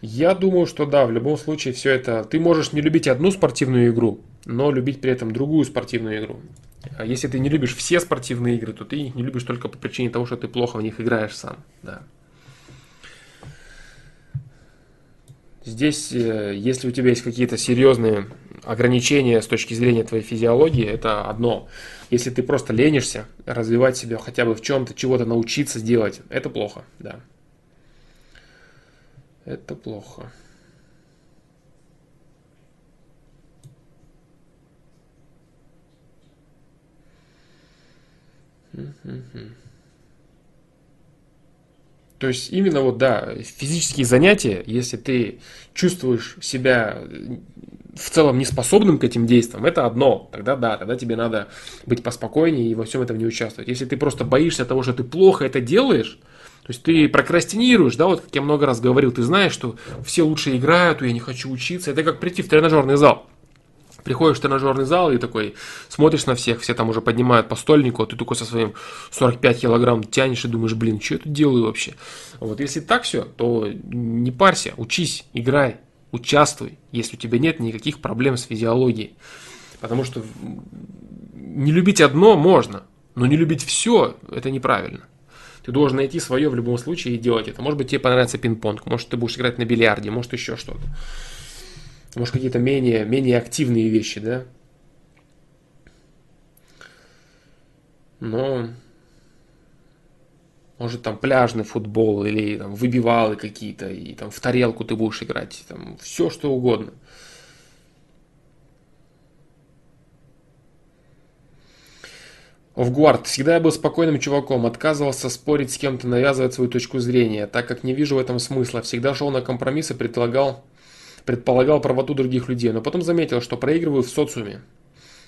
Я думаю, что да, в любом случае все это... Ты можешь не любить одну спортивную игру, но любить при этом другую спортивную игру. А если ты не любишь все спортивные игры, то ты их не любишь только по причине того, что ты плохо в них играешь сам. Да. Здесь, э, если у тебя есть какие-то серьезные ограничения с точки зрения твоей физиологии, это одно. Если ты просто ленишься развивать себя хотя бы в чем-то, чего-то научиться сделать, это плохо, да. Это плохо. То есть именно вот, да, физические занятия, если ты чувствуешь себя в целом не способным к этим действиям, это одно. Тогда да, тогда тебе надо быть поспокойнее и во всем этом не участвовать. Если ты просто боишься того, что ты плохо это делаешь, то есть ты прокрастинируешь, да, вот как я много раз говорил, ты знаешь, что все лучше играют, я не хочу учиться. Это как прийти в тренажерный зал. Приходишь в тренажерный зал и такой смотришь на всех, все там уже поднимают по стольнику, а ты такой со своим 45 килограмм тянешь и думаешь, блин, что я тут делаю вообще? Вот если так все, то не парься, учись, играй, участвуй, если у тебя нет никаких проблем с физиологией. Потому что не любить одно можно, но не любить все это неправильно. Ты должен найти свое в любом случае и делать это. Может быть, тебе понравится пинг-понг, может, ты будешь играть на бильярде, может, еще что-то. Может, какие-то менее, менее активные вещи, да? Но может там пляжный футбол или там выбивалы какие-то, и там в тарелку ты будешь играть, там все что угодно. В Гуард всегда я был спокойным чуваком, отказывался спорить с кем-то, навязывать свою точку зрения, так как не вижу в этом смысла. Всегда шел на компромиссы, предполагал, предполагал правоту других людей, но потом заметил, что проигрываю в социуме.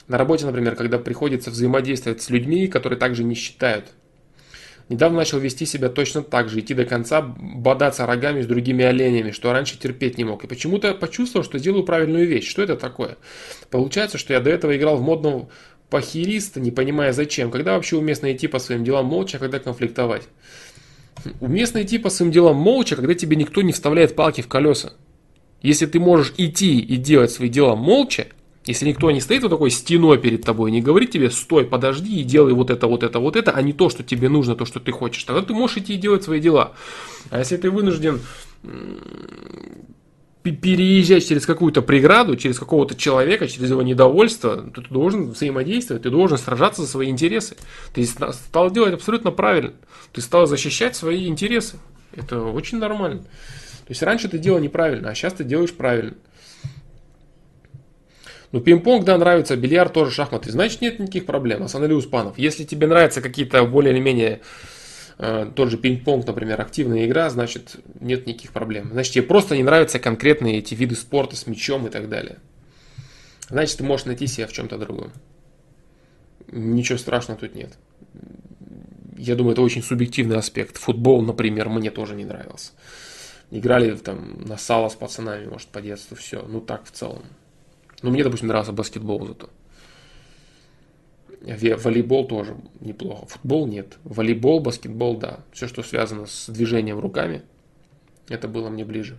На работе, например, когда приходится взаимодействовать с людьми, которые также не считают – Недавно начал вести себя точно так же, идти до конца, бодаться рогами с другими оленями, что раньше терпеть не мог. И почему-то почувствовал, что делаю правильную вещь. Что это такое? Получается, что я до этого играл в модного похериста, не понимая зачем. Когда вообще уместно идти по своим делам молча, а когда конфликтовать? Уместно идти по своим делам молча, когда тебе никто не вставляет палки в колеса. Если ты можешь идти и делать свои дела молча, если никто не стоит вот такой стеной перед тобой, не говорит тебе, стой, подожди и делай вот это, вот это, вот это, а не то, что тебе нужно, то, что ты хочешь, тогда ты можешь идти и делать свои дела. А если ты вынужден переезжать через какую-то преграду, через какого-то человека, через его недовольство, ты должен взаимодействовать, ты должен сражаться за свои интересы. Ты стал делать абсолютно правильно. Ты стал защищать свои интересы. Это очень нормально. То есть раньше ты делал неправильно, а сейчас ты делаешь правильно. Ну, пинг-понг, да, нравится, бильярд тоже, шахматы. Значит, нет никаких проблем. Асанали Успанов. Если тебе нравятся какие-то более или менее э, тот же пинг-понг, например, активная игра, значит, нет никаких проблем. Значит, тебе просто не нравятся конкретные эти виды спорта с мячом и так далее. Значит, ты можешь найти себя в чем-то другом. Ничего страшного тут нет. Я думаю, это очень субъективный аспект. Футбол, например, мне тоже не нравился. Играли там на сало с пацанами, может, по детству, все. Ну, так в целом. Ну, мне, допустим, нравился баскетбол зато. Волейбол тоже неплохо. Футбол нет. Волейбол, баскетбол, да. Все, что связано с движением руками, это было мне ближе.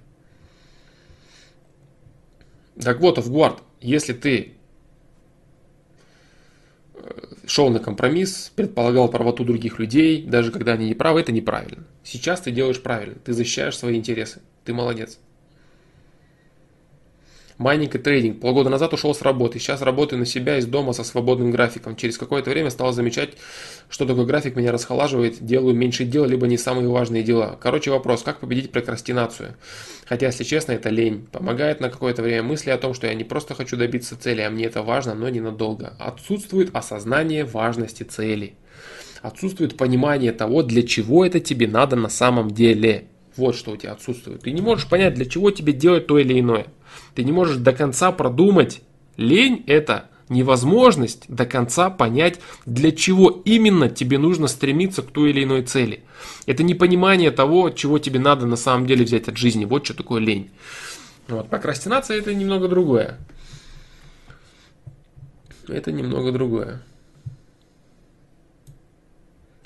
Так вот, Авгуард, если ты э, шел на компромисс, предполагал правоту других людей, даже когда они не правы, это неправильно. Сейчас ты делаешь правильно, ты защищаешь свои интересы, ты молодец. Майнинг и трейдинг. Полгода назад ушел с работы. Сейчас работаю на себя из дома со свободным графиком. Через какое-то время стал замечать, что такой график меня расхолаживает, делаю меньше дел, либо не самые важные дела. Короче, вопрос, как победить прокрастинацию? Хотя, если честно, это лень. Помогает на какое-то время мысли о том, что я не просто хочу добиться цели, а мне это важно, но ненадолго. Отсутствует осознание важности цели. Отсутствует понимание того, для чего это тебе надо на самом деле. Вот что у тебя отсутствует. Ты не можешь понять, для чего тебе делать то или иное. Ты не можешь до конца продумать. Лень – это невозможность до конца понять, для чего именно тебе нужно стремиться к той или иной цели. Это непонимание того, чего тебе надо на самом деле взять от жизни. Вот что такое лень. Вот. Прокрастинация – это немного другое. Это немного другое.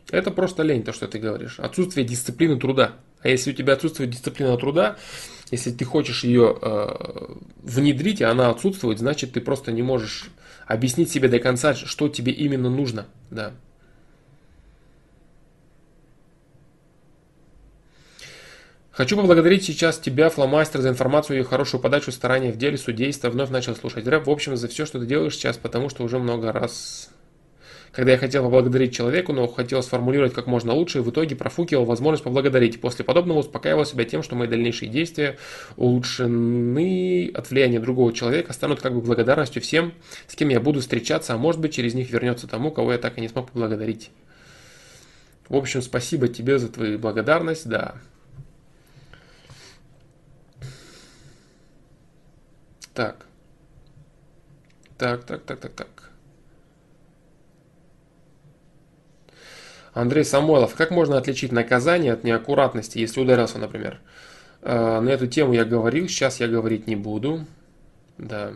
Это просто лень, то, что ты говоришь. Отсутствие дисциплины труда. А если у тебя отсутствует дисциплина труда, если ты хочешь ее э, внедрить, и она отсутствует, значит ты просто не можешь объяснить себе до конца, что тебе именно нужно. Да. Хочу поблагодарить сейчас тебя, фломастер, за информацию и хорошую подачу старания в деле судейства. Вновь начал слушать рэп. В общем, за все, что ты делаешь сейчас, потому что уже много раз когда я хотел поблагодарить человеку, но хотел сформулировать как можно лучше, и в итоге профукивал возможность поблагодарить. После подобного успокаивал себя тем, что мои дальнейшие действия улучшены от влияния другого человека, станут как бы благодарностью всем, с кем я буду встречаться, а может быть через них вернется тому, кого я так и не смог поблагодарить. В общем, спасибо тебе за твою благодарность, да. Так. Так, так, так, так, так. Андрей Самойлов, как можно отличить наказание от неаккуратности, если ударился, например? Э, на эту тему я говорил, сейчас я говорить не буду. Да.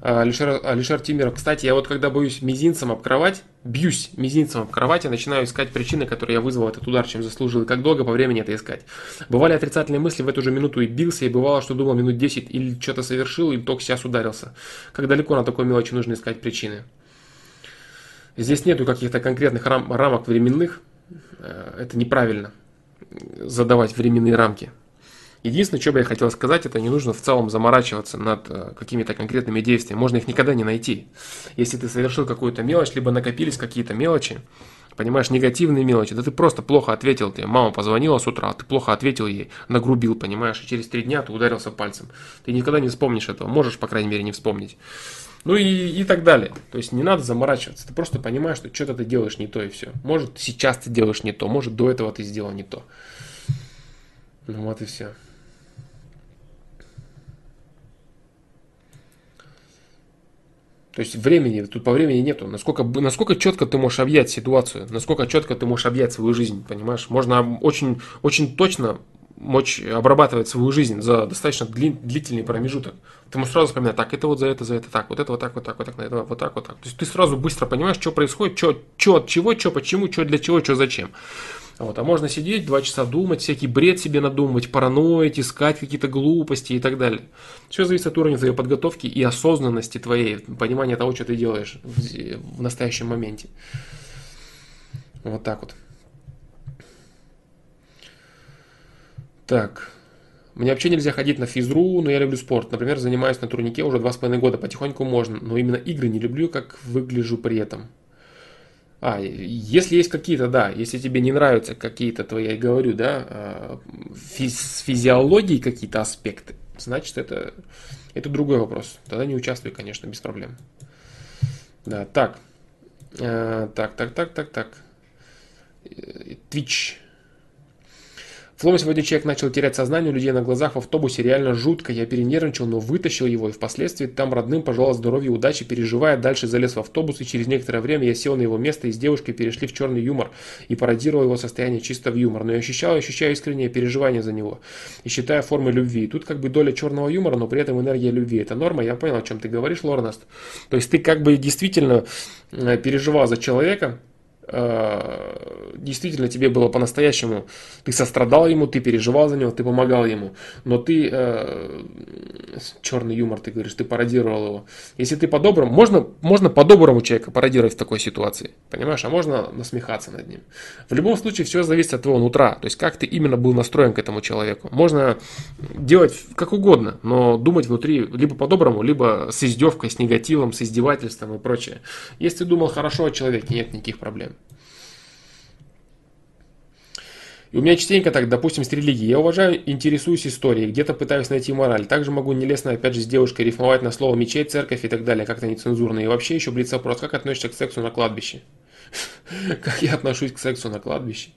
Э, Алишер, Алишер Тимиров, кстати, я вот когда боюсь мизинцем об кровать, бьюсь мизинцем об кровать, я начинаю искать причины, которые я вызвал этот удар, чем заслужил, и как долго по времени это искать. Бывали отрицательные мысли в эту же минуту и бился, и бывало, что думал минут 10 или что-то совершил, и только сейчас ударился. Как далеко на такой мелочи нужно искать причины? Здесь нету каких-то конкретных рам- рамок временных. Э, это неправильно задавать временные рамки. Единственное, что бы я хотел сказать, это не нужно в целом заморачиваться над э, какими-то конкретными действиями. Можно их никогда не найти. Если ты совершил какую-то мелочь, либо накопились какие-то мелочи, понимаешь, негативные мелочи, да ты просто плохо ответил, тебе мама позвонила с утра, ты плохо ответил ей, нагрубил, понимаешь, и через три дня ты ударился пальцем. Ты никогда не вспомнишь этого, можешь, по крайней мере, не вспомнить. Ну и, и так далее. То есть не надо заморачиваться. Ты просто понимаешь, что что-то ты делаешь не то и все. Может, сейчас ты делаешь не то, может, до этого ты сделал не то. Ну вот и все. То есть времени, тут по времени нету. Насколько, насколько четко ты можешь объять ситуацию, насколько четко ты можешь объять свою жизнь, понимаешь? Можно очень, очень точно мочь обрабатывать свою жизнь за достаточно длительный промежуток. Ты можешь сразу вспоминать, так, это вот за это, за это, так, вот это вот так, вот так, вот так, это вот так, вот так. То есть ты сразу быстро понимаешь, что происходит, что, что от чего, что почему, что для чего, что зачем. Вот, а можно сидеть два часа думать, всякий бред себе надумывать, параноить, искать какие-то глупости и так далее. Все зависит от уровня твоей подготовки и осознанности твоей, понимания того, что ты делаешь в, в настоящем моменте. Вот так вот. Так. Мне вообще нельзя ходить на физру, но я люблю спорт. Например, занимаюсь на турнике уже два с половиной года. Потихоньку можно, но именно игры не люблю, как выгляжу при этом. А, если есть какие-то, да, если тебе не нравятся какие-то твои, я говорю, да, а, физ, физиологии какие-то аспекты, значит, это, это другой вопрос. Тогда не участвуй, конечно, без проблем. Да, так. Э, так, так, так, так, так. Э, Twitch. Флоу сегодня человек начал терять сознание у людей на глазах в автобусе, реально жутко. Я перенервничал, но вытащил его, и впоследствии там родным пожелал здоровья, удачи, переживая, дальше залез в автобус, и через некоторое время я сел на его место, и с девушкой перешли в черный юмор, и пародировал его состояние чисто в юмор. Но я ощущал и ощущаю искреннее переживание за него, и считаю формой любви. И тут как бы доля черного юмора, но при этом энергия любви. Это норма, я понял, о чем ты говоришь, Лорнаст. То есть ты как бы действительно э, переживал за человека, действительно тебе было по-настоящему, ты сострадал ему, ты переживал за него, ты помогал ему, но ты, э, черный юмор, ты говоришь, ты пародировал его. Если ты по-доброму, можно, можно по-доброму человека пародировать в такой ситуации, понимаешь, а можно насмехаться над ним. В любом случае все зависит от твоего нутра, то есть как ты именно был настроен к этому человеку. Можно делать как угодно, но думать внутри либо по-доброму, либо с издевкой, с негативом, с издевательством и прочее. Если ты думал хорошо о человеке, нет никаких проблем. И у меня частенько так, допустим, с религией. Я уважаю, интересуюсь историей, где-то пытаюсь найти мораль. Также могу нелестно, опять же, с девушкой рифмовать на слово мечеть, церковь и так далее, как-то нецензурно. И вообще еще блиц вопрос, как относишься к сексу на кладбище? *laughs* Как я отношусь к сексу на кладбище?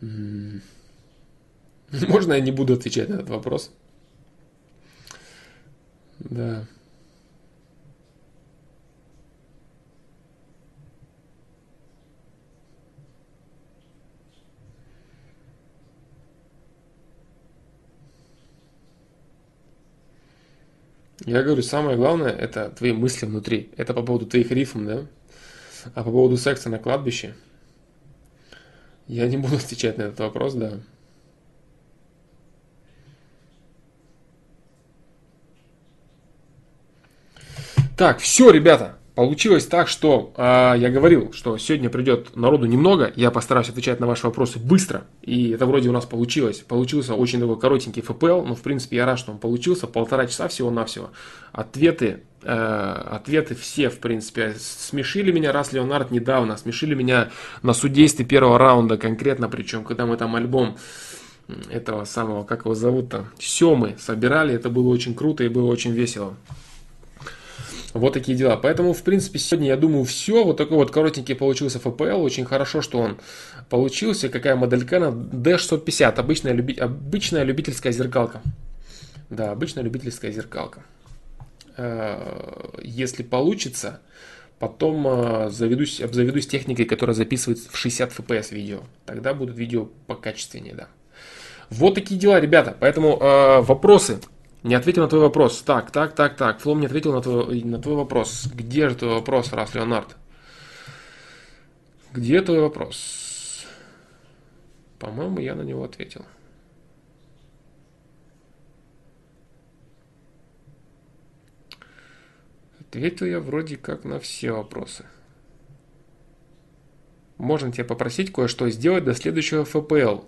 *laughs* Можно я не буду отвечать на этот вопрос? Да. Я говорю, самое главное, это твои мысли внутри. Это по поводу твоих рифм, да? А по поводу секса на кладбище, я не буду *laughs* отвечать на этот вопрос, да. Так, все, ребята. Получилось так, что э, я говорил, что сегодня придет народу немного, я постараюсь отвечать на ваши вопросы быстро, и это вроде у нас получилось. Получился очень такой коротенький ФПЛ, но в принципе я рад, что он получился, полтора часа всего-навсего. Ответы, э, ответы все в принципе смешили меня, раз Леонард недавно, смешили меня на судействе первого раунда конкретно, причем когда мы там альбом этого самого, как его зовут-то, Семы собирали, это было очень круто и было очень весело. Вот такие дела. Поэтому, в принципе, сегодня, я думаю, все. Вот такой вот коротенький получился FPL. Очень хорошо, что он получился. Какая модель Canon? D650. Обычная, люби... обычная любительская зеркалка. Да, обычная любительская зеркалка. Э, если получится, потом э, заведусь, обзаведусь техникой, которая записывает в 60 FPS видео. Тогда будут видео покачественнее, да. Вот такие дела, ребята. Поэтому э, вопросы не ответил на твой вопрос. Так, так, так, так. Флом не ответил на твой, на твой вопрос. Где же твой вопрос, Раф Леонард? Где твой вопрос? По-моему, я на него ответил. Ответил я вроде как на все вопросы. Можно тебя попросить кое-что сделать до следующего ФПЛ.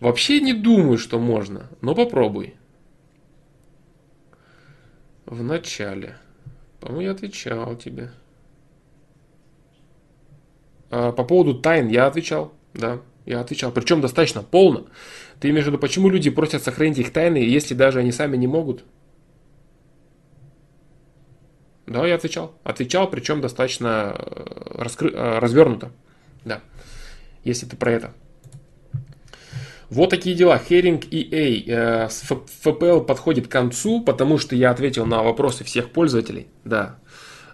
Вообще не думаю, что можно, но попробуй в начале. По-моему, я отвечал тебе. А, по поводу тайн я отвечал, да, я отвечал. Причем достаточно полно. Ты имеешь в виду, почему люди просят сохранить их тайны, если даже они сами не могут? Да, я отвечал. Отвечал, причем достаточно э, раскры... Э, развернуто. Да. Если ты про это. Вот такие дела. Херинг EA. Э, ФПЛ подходит к концу, потому что я ответил на вопросы всех пользователей. Да,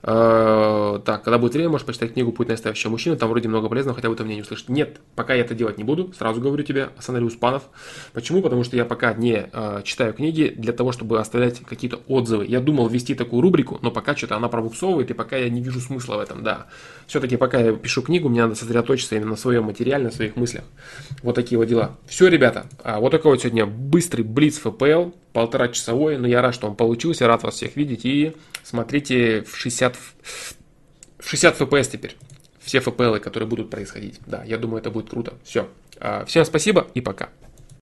так, когда будет время, можешь почитать книгу «Путь настоящего мужчины», там вроде много полезного, хотя бы это мнение услышать. Нет, пока я это делать не буду, сразу говорю тебе, Асанари Успанов. Почему? Потому что я пока не э, читаю книги для того, чтобы оставлять какие-то отзывы. Я думал ввести такую рубрику, но пока что-то она пробуксовывает, и пока я не вижу смысла в этом, да. Все-таки пока я пишу книгу, мне надо сосредоточиться именно на своем материале, на своих мыслях. Вот такие вот дела. Все, ребята, а вот такой вот сегодня быстрый блиц ФПЛ, полтора часовой, но я рад, что он получился, рад вас всех видеть и смотрите в 60, в 60 FPS теперь. Все FPL, которые будут происходить. Да, я думаю, это будет круто. Все. А, всем спасибо и пока.